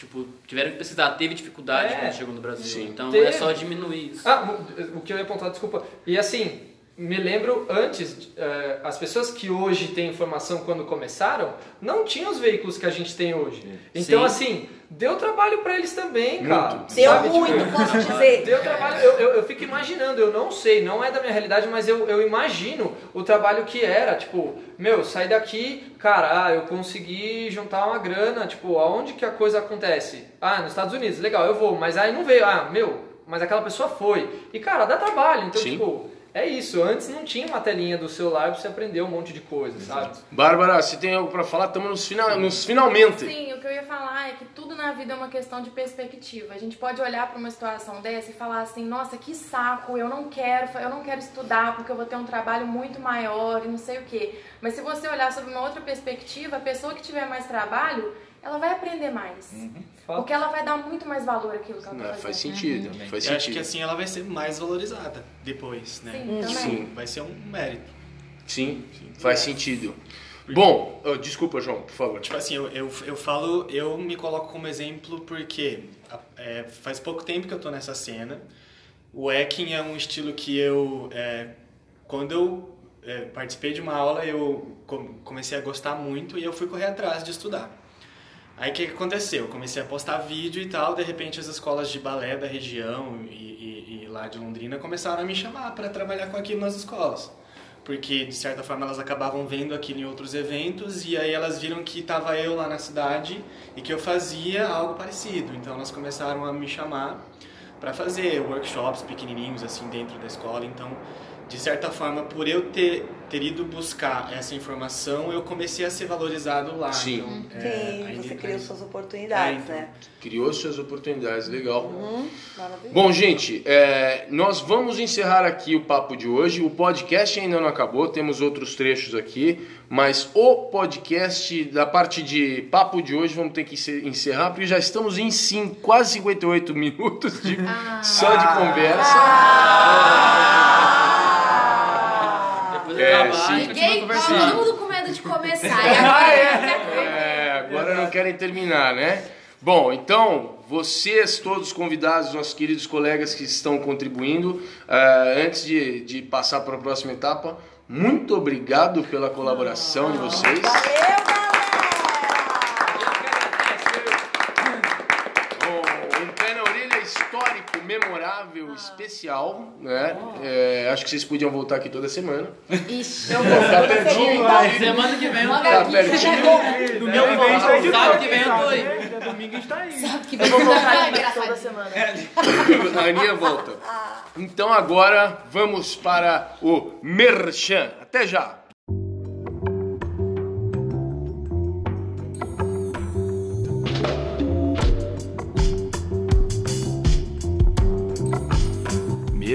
tipo, tiveram que pesquisar, teve dificuldade É. quando chegou no Brasil. Sim. Então Teve. é só diminuir isso. Ah, o- o que eu ia apontar, desculpa. E assim, me lembro antes, eh, as pessoas que hoje têm informação quando começaram, não tinham os veículos que a gente tem hoje. Então, Sim. assim, deu trabalho pra eles também, cara. Deu Sabe, tipo, muito, posso dizer. Deu trabalho, eu, eu, eu fico imaginando, eu não sei, não é da minha realidade, mas eu, eu imagino o trabalho que era, tipo, meu, sair daqui, cara, ah, eu consegui juntar uma grana, tipo, aonde que a coisa acontece? Ah, nos Estados Unidos, legal, eu vou, mas aí não veio, ah, meu, mas aquela pessoa foi. E, cara, dá trabalho, então, Sim. tipo, é isso, antes não tinha uma telinha do celular pra você aprender um monte de coisa, sabe? Bárbara, se tem algo pra falar, estamos nos, final, nos finalmente. Sim, o que eu ia falar é que tudo na vida é uma questão de perspectiva. A gente pode olhar para uma situação dessa e falar assim, nossa, que saco, eu não quero, eu não quero estudar porque eu vou ter um trabalho muito maior e não sei o quê. Mas se você olhar sobre uma outra perspectiva, a pessoa que tiver mais trabalho, ela vai aprender mais. Porque ela vai dar muito mais valor àquilo que ela Não, tá faz fazendo. sentido, faz Eu acho sentido. que assim ela vai ser mais valorizada depois, né? Sim, também. Sim. Vai ser um mérito. Sim, faz sentido. Bom, ah, desculpa, João, por favor. Tipo assim, eu, eu, eu falo, eu me coloco como exemplo porque é, faz pouco tempo que eu tô nessa cena. O Eking é um estilo que eu, é, quando eu é, participei de uma aula, eu com- comecei a gostar muito e eu fui correr atrás de estudar. Aí o que, que aconteceu? Eu comecei a postar vídeo e tal, de repente as escolas de balé da região e, e- e lá de Londrina começaram a me chamar para trabalhar com aquilo nas escolas. Porque, de certa forma, elas acabavam vendo aquilo em outros eventos e aí elas viram que estava eu lá na cidade e que eu fazia algo parecido. Então elas começaram a me chamar para fazer workshops pequenininhos assim dentro da escola. Então, de certa forma, por eu ter, ter ido buscar essa informação, eu comecei a ser valorizado lá. Sim. Então, é, Sim, aí- você aí- criou suas oportunidades, É, então. né? Criou suas oportunidades, legal. Hum, maravilhoso. Bom, gente, é, nós vamos encerrar aqui o papo de hoje. O podcast ainda não acabou, temos outros trechos aqui, mas o podcast da parte de papo de hoje vamos ter que encer- encerrar, porque já estamos em sim, quase 58 minutos de, só de conversa. Depois É, acabar, sim. a gente continua Ninguém, todo mundo com medo de começar. E agora? É, agora não querem terminar, né? Bom, então, vocês todos convidados, nossos queridos colegas que estão contribuindo, eh, antes de, de passar para a próxima etapa, muito obrigado pela colaboração de vocês. Valeu, galera! Bom, um pé na orelha memorável, especial, né? É, acho que vocês podiam voltar aqui toda semana. Ixi, Eu vou Tá pertinho, vai. Semana que vem eu tô. Tá pertinho. Domingo que vem a gente tá de Sábado que vem eu tô aí. Domingo a gente tá aí. Que Eu vou voltar Ai, aqui toda semana. A Aninha volta. Então agora vamos para o Merchan. Até já!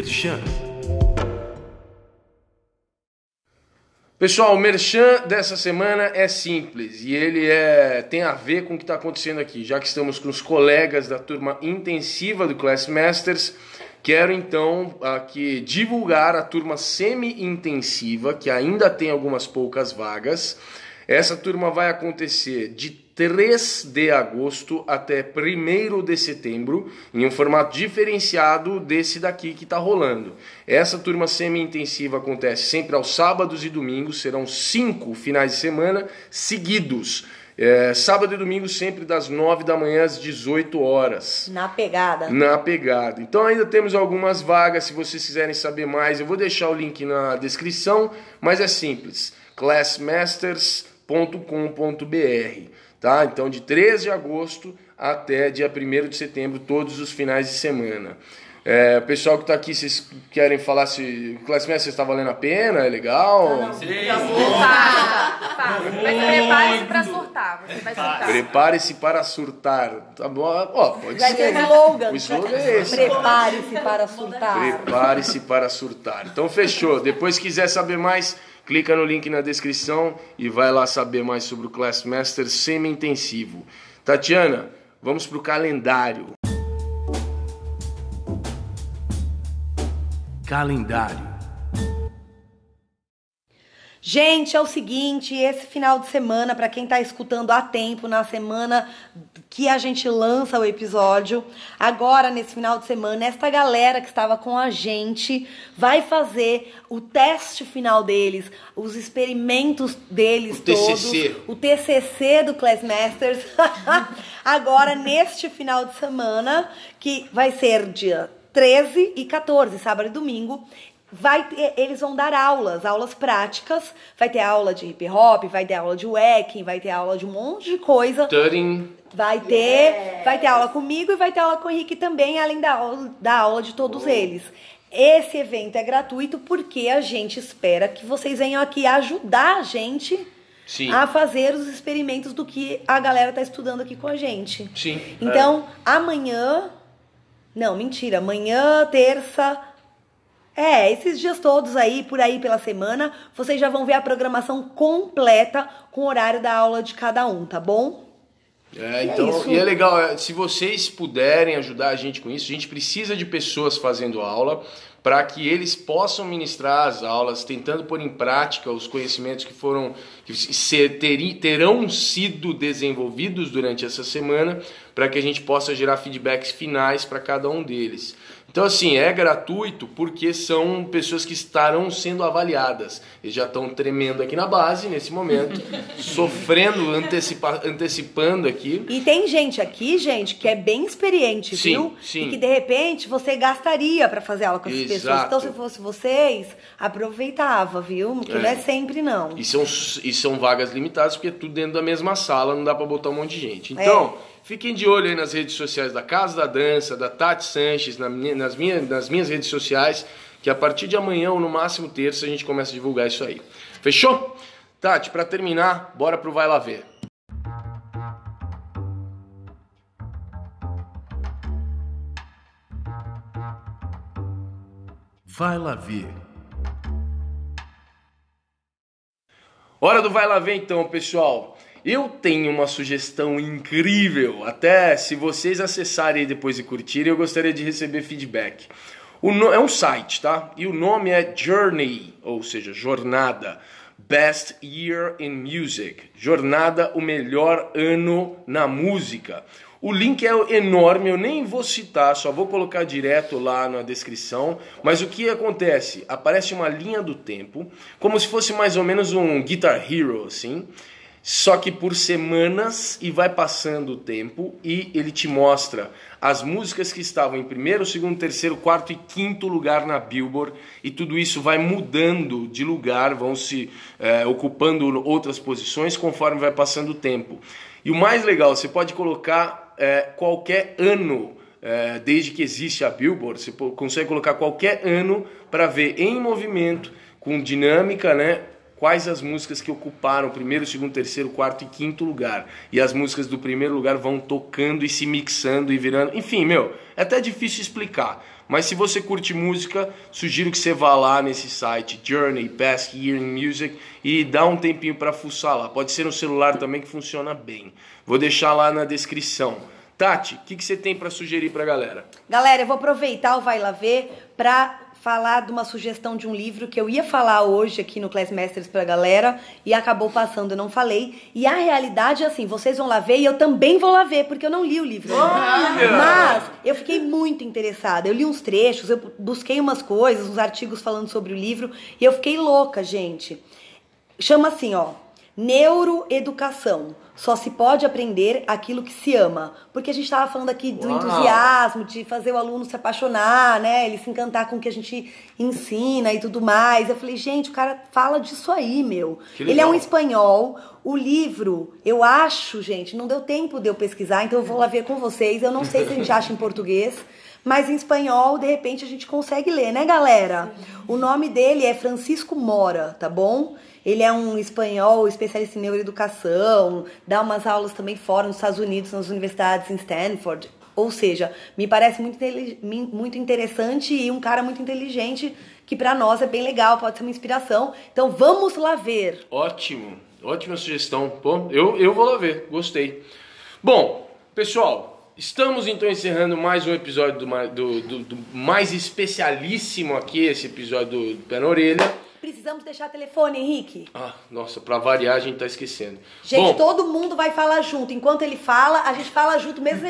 Merchan. Pessoal, o merchan dessa semana é simples e ele é, tem a ver com o que está acontecendo aqui. Já que estamos com os colegas da turma intensiva do Class Masters, quero então aqui divulgar a turma semi-intensiva, que ainda tem algumas poucas vagas. Essa turma vai acontecer de 3 de agosto até 1 de setembro, em um formato diferenciado desse daqui que está rolando. Essa turma semi-intensiva acontece sempre aos sábados e domingos, serão cinco finais de semana seguidos. É, sábado e domingo sempre das 9 da manhã às 18 horas Na pegada. na pegada. Então ainda temos algumas vagas, se vocês quiserem saber mais, eu vou deixar o link na descrição, mas é simples, classmasters.com.br, tá? Então de 13 de agosto até dia 1 de setembro, todos os finais de semana. É, pessoal que está aqui, vocês querem falar se o Classmasters está valendo a pena? É legal? Tá, tá. Mas prepare-se pra surtar. Você vai surtar. Prepare-se para surtar. Tá bom? Ó, pode Vai ser. ter slogan. O slogan é esse. Prepare-se para surtar. Prepare-se para surtar. Então fechou. Depois quiser saber mais, clica no link na descrição e vai lá saber mais sobre o Classmaster semi-intensivo. Tatiana, vamos para o calendário. Calendário. Gente, é o seguinte, esse final de semana, para quem tá escutando há tempo, na semana que a gente lança o episódio, agora nesse final de semana, esta galera que estava com a gente vai fazer o teste final deles, os experimentos deles O todos, TCC. o TCC do Class Masters. agora neste final de semana, que vai ser dia 13 e 14, sábado e domingo, vai ter- eles vão dar aulas, aulas práticas. Vai ter aula de hip hop, vai ter aula de wacking, vai ter aula de um monte de coisa. Turing. Vai ter, vai ter aula comigo e vai ter aula com o Henrique também, além da aula, da aula de todos eles. Esse evento é gratuito porque a gente espera que vocês venham aqui ajudar a gente Sim. a fazer os experimentos do que a galera tá estudando aqui com a gente. Sim. Então, amanhã. Não, mentira. Amanhã, terça. É, esses dias todos aí, por aí pela semana, vocês já vão ver a programação completa com o horário da aula de cada um, tá bom? É, E é então, isso. e é legal, é, se vocês puderem ajudar a gente com isso, a gente precisa de pessoas fazendo aula para que eles possam ministrar as aulas, tentando pôr em prática os conhecimentos que foram que se- teri- terão sido desenvolvidos durante essa semana, para que a gente possa gerar feedbacks finais para cada um deles. Então, assim, é gratuito porque são pessoas que estarão sendo avaliadas. Eles já estão tremendo aqui na base nesse momento, sofrendo, antecipa- antecipando aqui. E tem gente aqui, gente, que é bem experiente, Sim, viu? sim. E que de repente você gastaria pra fazer aula com essas pessoas. Exato. Então, se fosse vocês, aproveitava, viu? Porque não É. é sempre, não. E são, e são vagas limitadas porque é tudo dentro da mesma sala, não dá pra botar um monte de gente. É. Fiquem de olho aí nas redes sociais da Casa da Dança, da Tati Sanches, na minha- nas, minhas, nas minhas redes sociais, que a partir de amanhã ou no máximo terça a gente começa a divulgar isso aí. Fechou? Tati, pra terminar, bora pro Vai Lá Ver. Vai Lá Ver. Hora do Vai Lá Ver então, pessoal. Eu tenho uma sugestão incrível. Até se vocês acessarem depois e curtirem, eu gostaria de receber feedback. No- É um site, tá? E o nome é Journey, ou seja, Jornada. Best Year in Music. Jornada, o melhor ano na música. O link é enorme, eu nem vou citar, só vou colocar direto lá na descrição. Mas o que acontece? Aparece uma linha do tempo, como se fosse mais ou menos um Guitar Hero, assim. Só que por semanas e vai passando o tempo e ele te mostra as músicas que estavam em primeiro, segundo, terceiro, quarto e quinto lugar na Billboard e tudo isso vai mudando de lugar, vão se eh, ocupando outras posições conforme vai passando o tempo. E o mais legal, você pode colocar eh, qualquer ano é, desde que existe a Billboard, você consegue colocar qualquer ano para ver em movimento, com dinâmica, né? Quais as músicas que ocuparam o primeiro, segundo, terceiro, quarto e quinto lugar. E as músicas do primeiro lugar vão tocando e se mixando e virando. Enfim, meu, é até difícil explicar. Mas se você curte música, sugiro que você vá lá nesse site, Journey Best Year in Music, e dá um tempinho para fuçar lá. Pode ser no celular também que funciona bem. Vou deixar lá na descrição. Tati, o que, que você tem para sugerir pra galera? Galera, eu vou aproveitar o Vai Lá Ver pra falar de uma sugestão de um livro que eu ia falar hoje aqui no Class Masters pra galera e acabou passando, eu não falei. E a realidade é assim, vocês vão lá ver e eu também vou lá ver, porque eu não li o livro. Mas eu fiquei muito interessada. Eu li uns trechos, eu busquei umas coisas, uns artigos falando sobre o livro e eu fiquei louca, gente. Chama assim, ó. Neuroeducação. Só se pode aprender aquilo que se ama. Porque a gente estava falando aqui do Uau. entusiasmo, de fazer o aluno se apaixonar, né? Ele se encantar com o que a gente ensina e tudo mais. Eu falei, gente, o cara fala disso aí, meu. Ele é um espanhol. O livro, eu acho, gente, não deu tempo de eu pesquisar, então eu vou lá ver com vocês. Eu não sei se a gente acha em português. Mas em espanhol, de repente, a gente consegue ler, né, galera? O nome dele é Francisco Mora, tá bom? Ele é um espanhol especialista em neuroeducação, dá umas aulas também fora nos Estados Unidos, nas universidades em Stanford. Ou seja, me parece muito, muito interessante e um cara muito inteligente que pra nós é bem legal, pode ser uma inspiração. Então vamos lá ver. Ótimo, ótima sugestão. Pô, eu, eu vou lá ver, gostei. Bom, pessoal, estamos então encerrando mais um episódio do, do, do- do mais especialíssimo aqui, esse episódio do Pé na Orelha. Precisamos deixar telefone, Henrique. Ah, nossa, pra variar a gente tá esquecendo. Gente, Bom, todo mundo vai falar junto. Enquanto ele fala, a gente fala junto, mesmo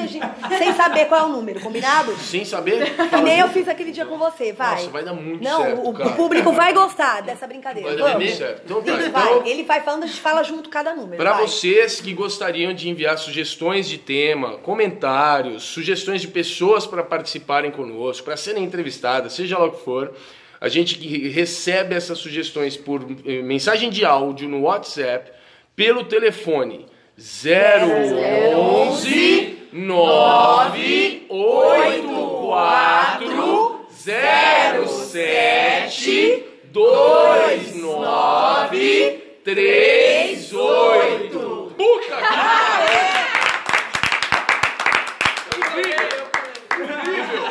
sem saber qual é o número, combinado? sem saber. Que nem eu fiz aquele dia com você, vai. Nossa, vai dar muito Não, certo, o, o público vai gostar dessa brincadeira. Vai dar muito certo. Então tá, Ele então- vai, ele vai falando, a gente fala junto cada número. Para vai. vocês que gostariam de enviar sugestões de tema, comentários, sugestões de pessoas para participarem conosco, para serem entrevistadas, seja lá o que for, a gente que recebe essas sugestões por eh, mensagem de áudio no WhatsApp pelo telefone 011 984 07 29 38. Puta que Incrível! Incrível!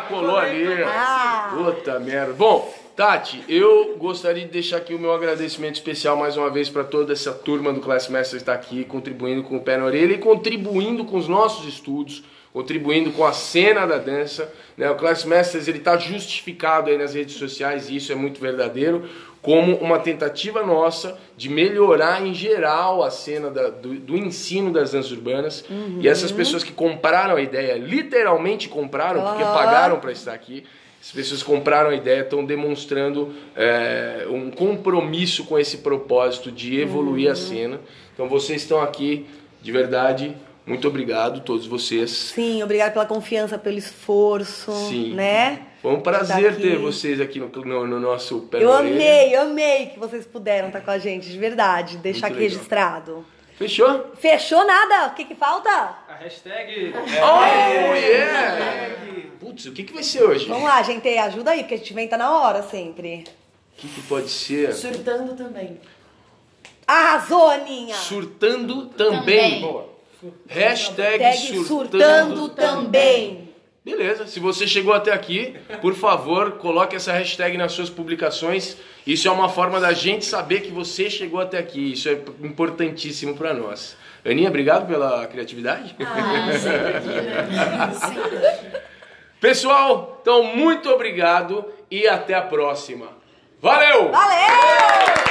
Ah, colou ali. Ah. Puta merda. Bom, Tati, eu gostaria de deixar aqui o meu agradecimento especial mais uma vez para toda essa turma do Class Master que está aqui, contribuindo com o pé na orelha e contribuindo com os nossos estudos, contribuindo com a cena da dança. Né? O Class Masters está justificado aí nas redes sociais e isso é muito verdadeiro como uma tentativa nossa de melhorar em geral a cena da- do, do ensino das danças urbanas. E essas pessoas que compraram a ideia, literalmente compraram, porque Ah. pagaram para estar aqui. As pessoas compraram a ideia, estão demonstrando é, um compromisso com esse propósito de evoluir a cena. Então vocês estão aqui, de verdade, muito obrigado, todos vocês. Sim, obrigado pela confiança, pelo esforço, Sim. né? Foi um prazer ter vocês aqui no, no- no nosso pé Eu amei, eu amei que vocês puderam estar com a gente, de verdade. Deixar Muito aqui legal. registrado. Fechou? Fechou nada? O que que falta? A hashtag. Oh, yeah! Putz, o que, que vai ser hoje? Vamos lá, gente, ajuda aí, porque a gente vem tá na hora sempre. O que, que pode ser? Surtando também. Arrasou, Aninha! Surtando também. Também. Hashtag Hashtag surtando, surtando também. Beleza, se você chegou até aqui, por favor, coloque essa hashtag nas suas publicações. Isso é uma forma da gente saber que você chegou até aqui. Isso é importantíssimo para nós. Aninha, obrigado pela criatividade. Ah, sempre né? Sempre. Pessoal, então muito obrigado e até a próxima. Valeu! Valeu!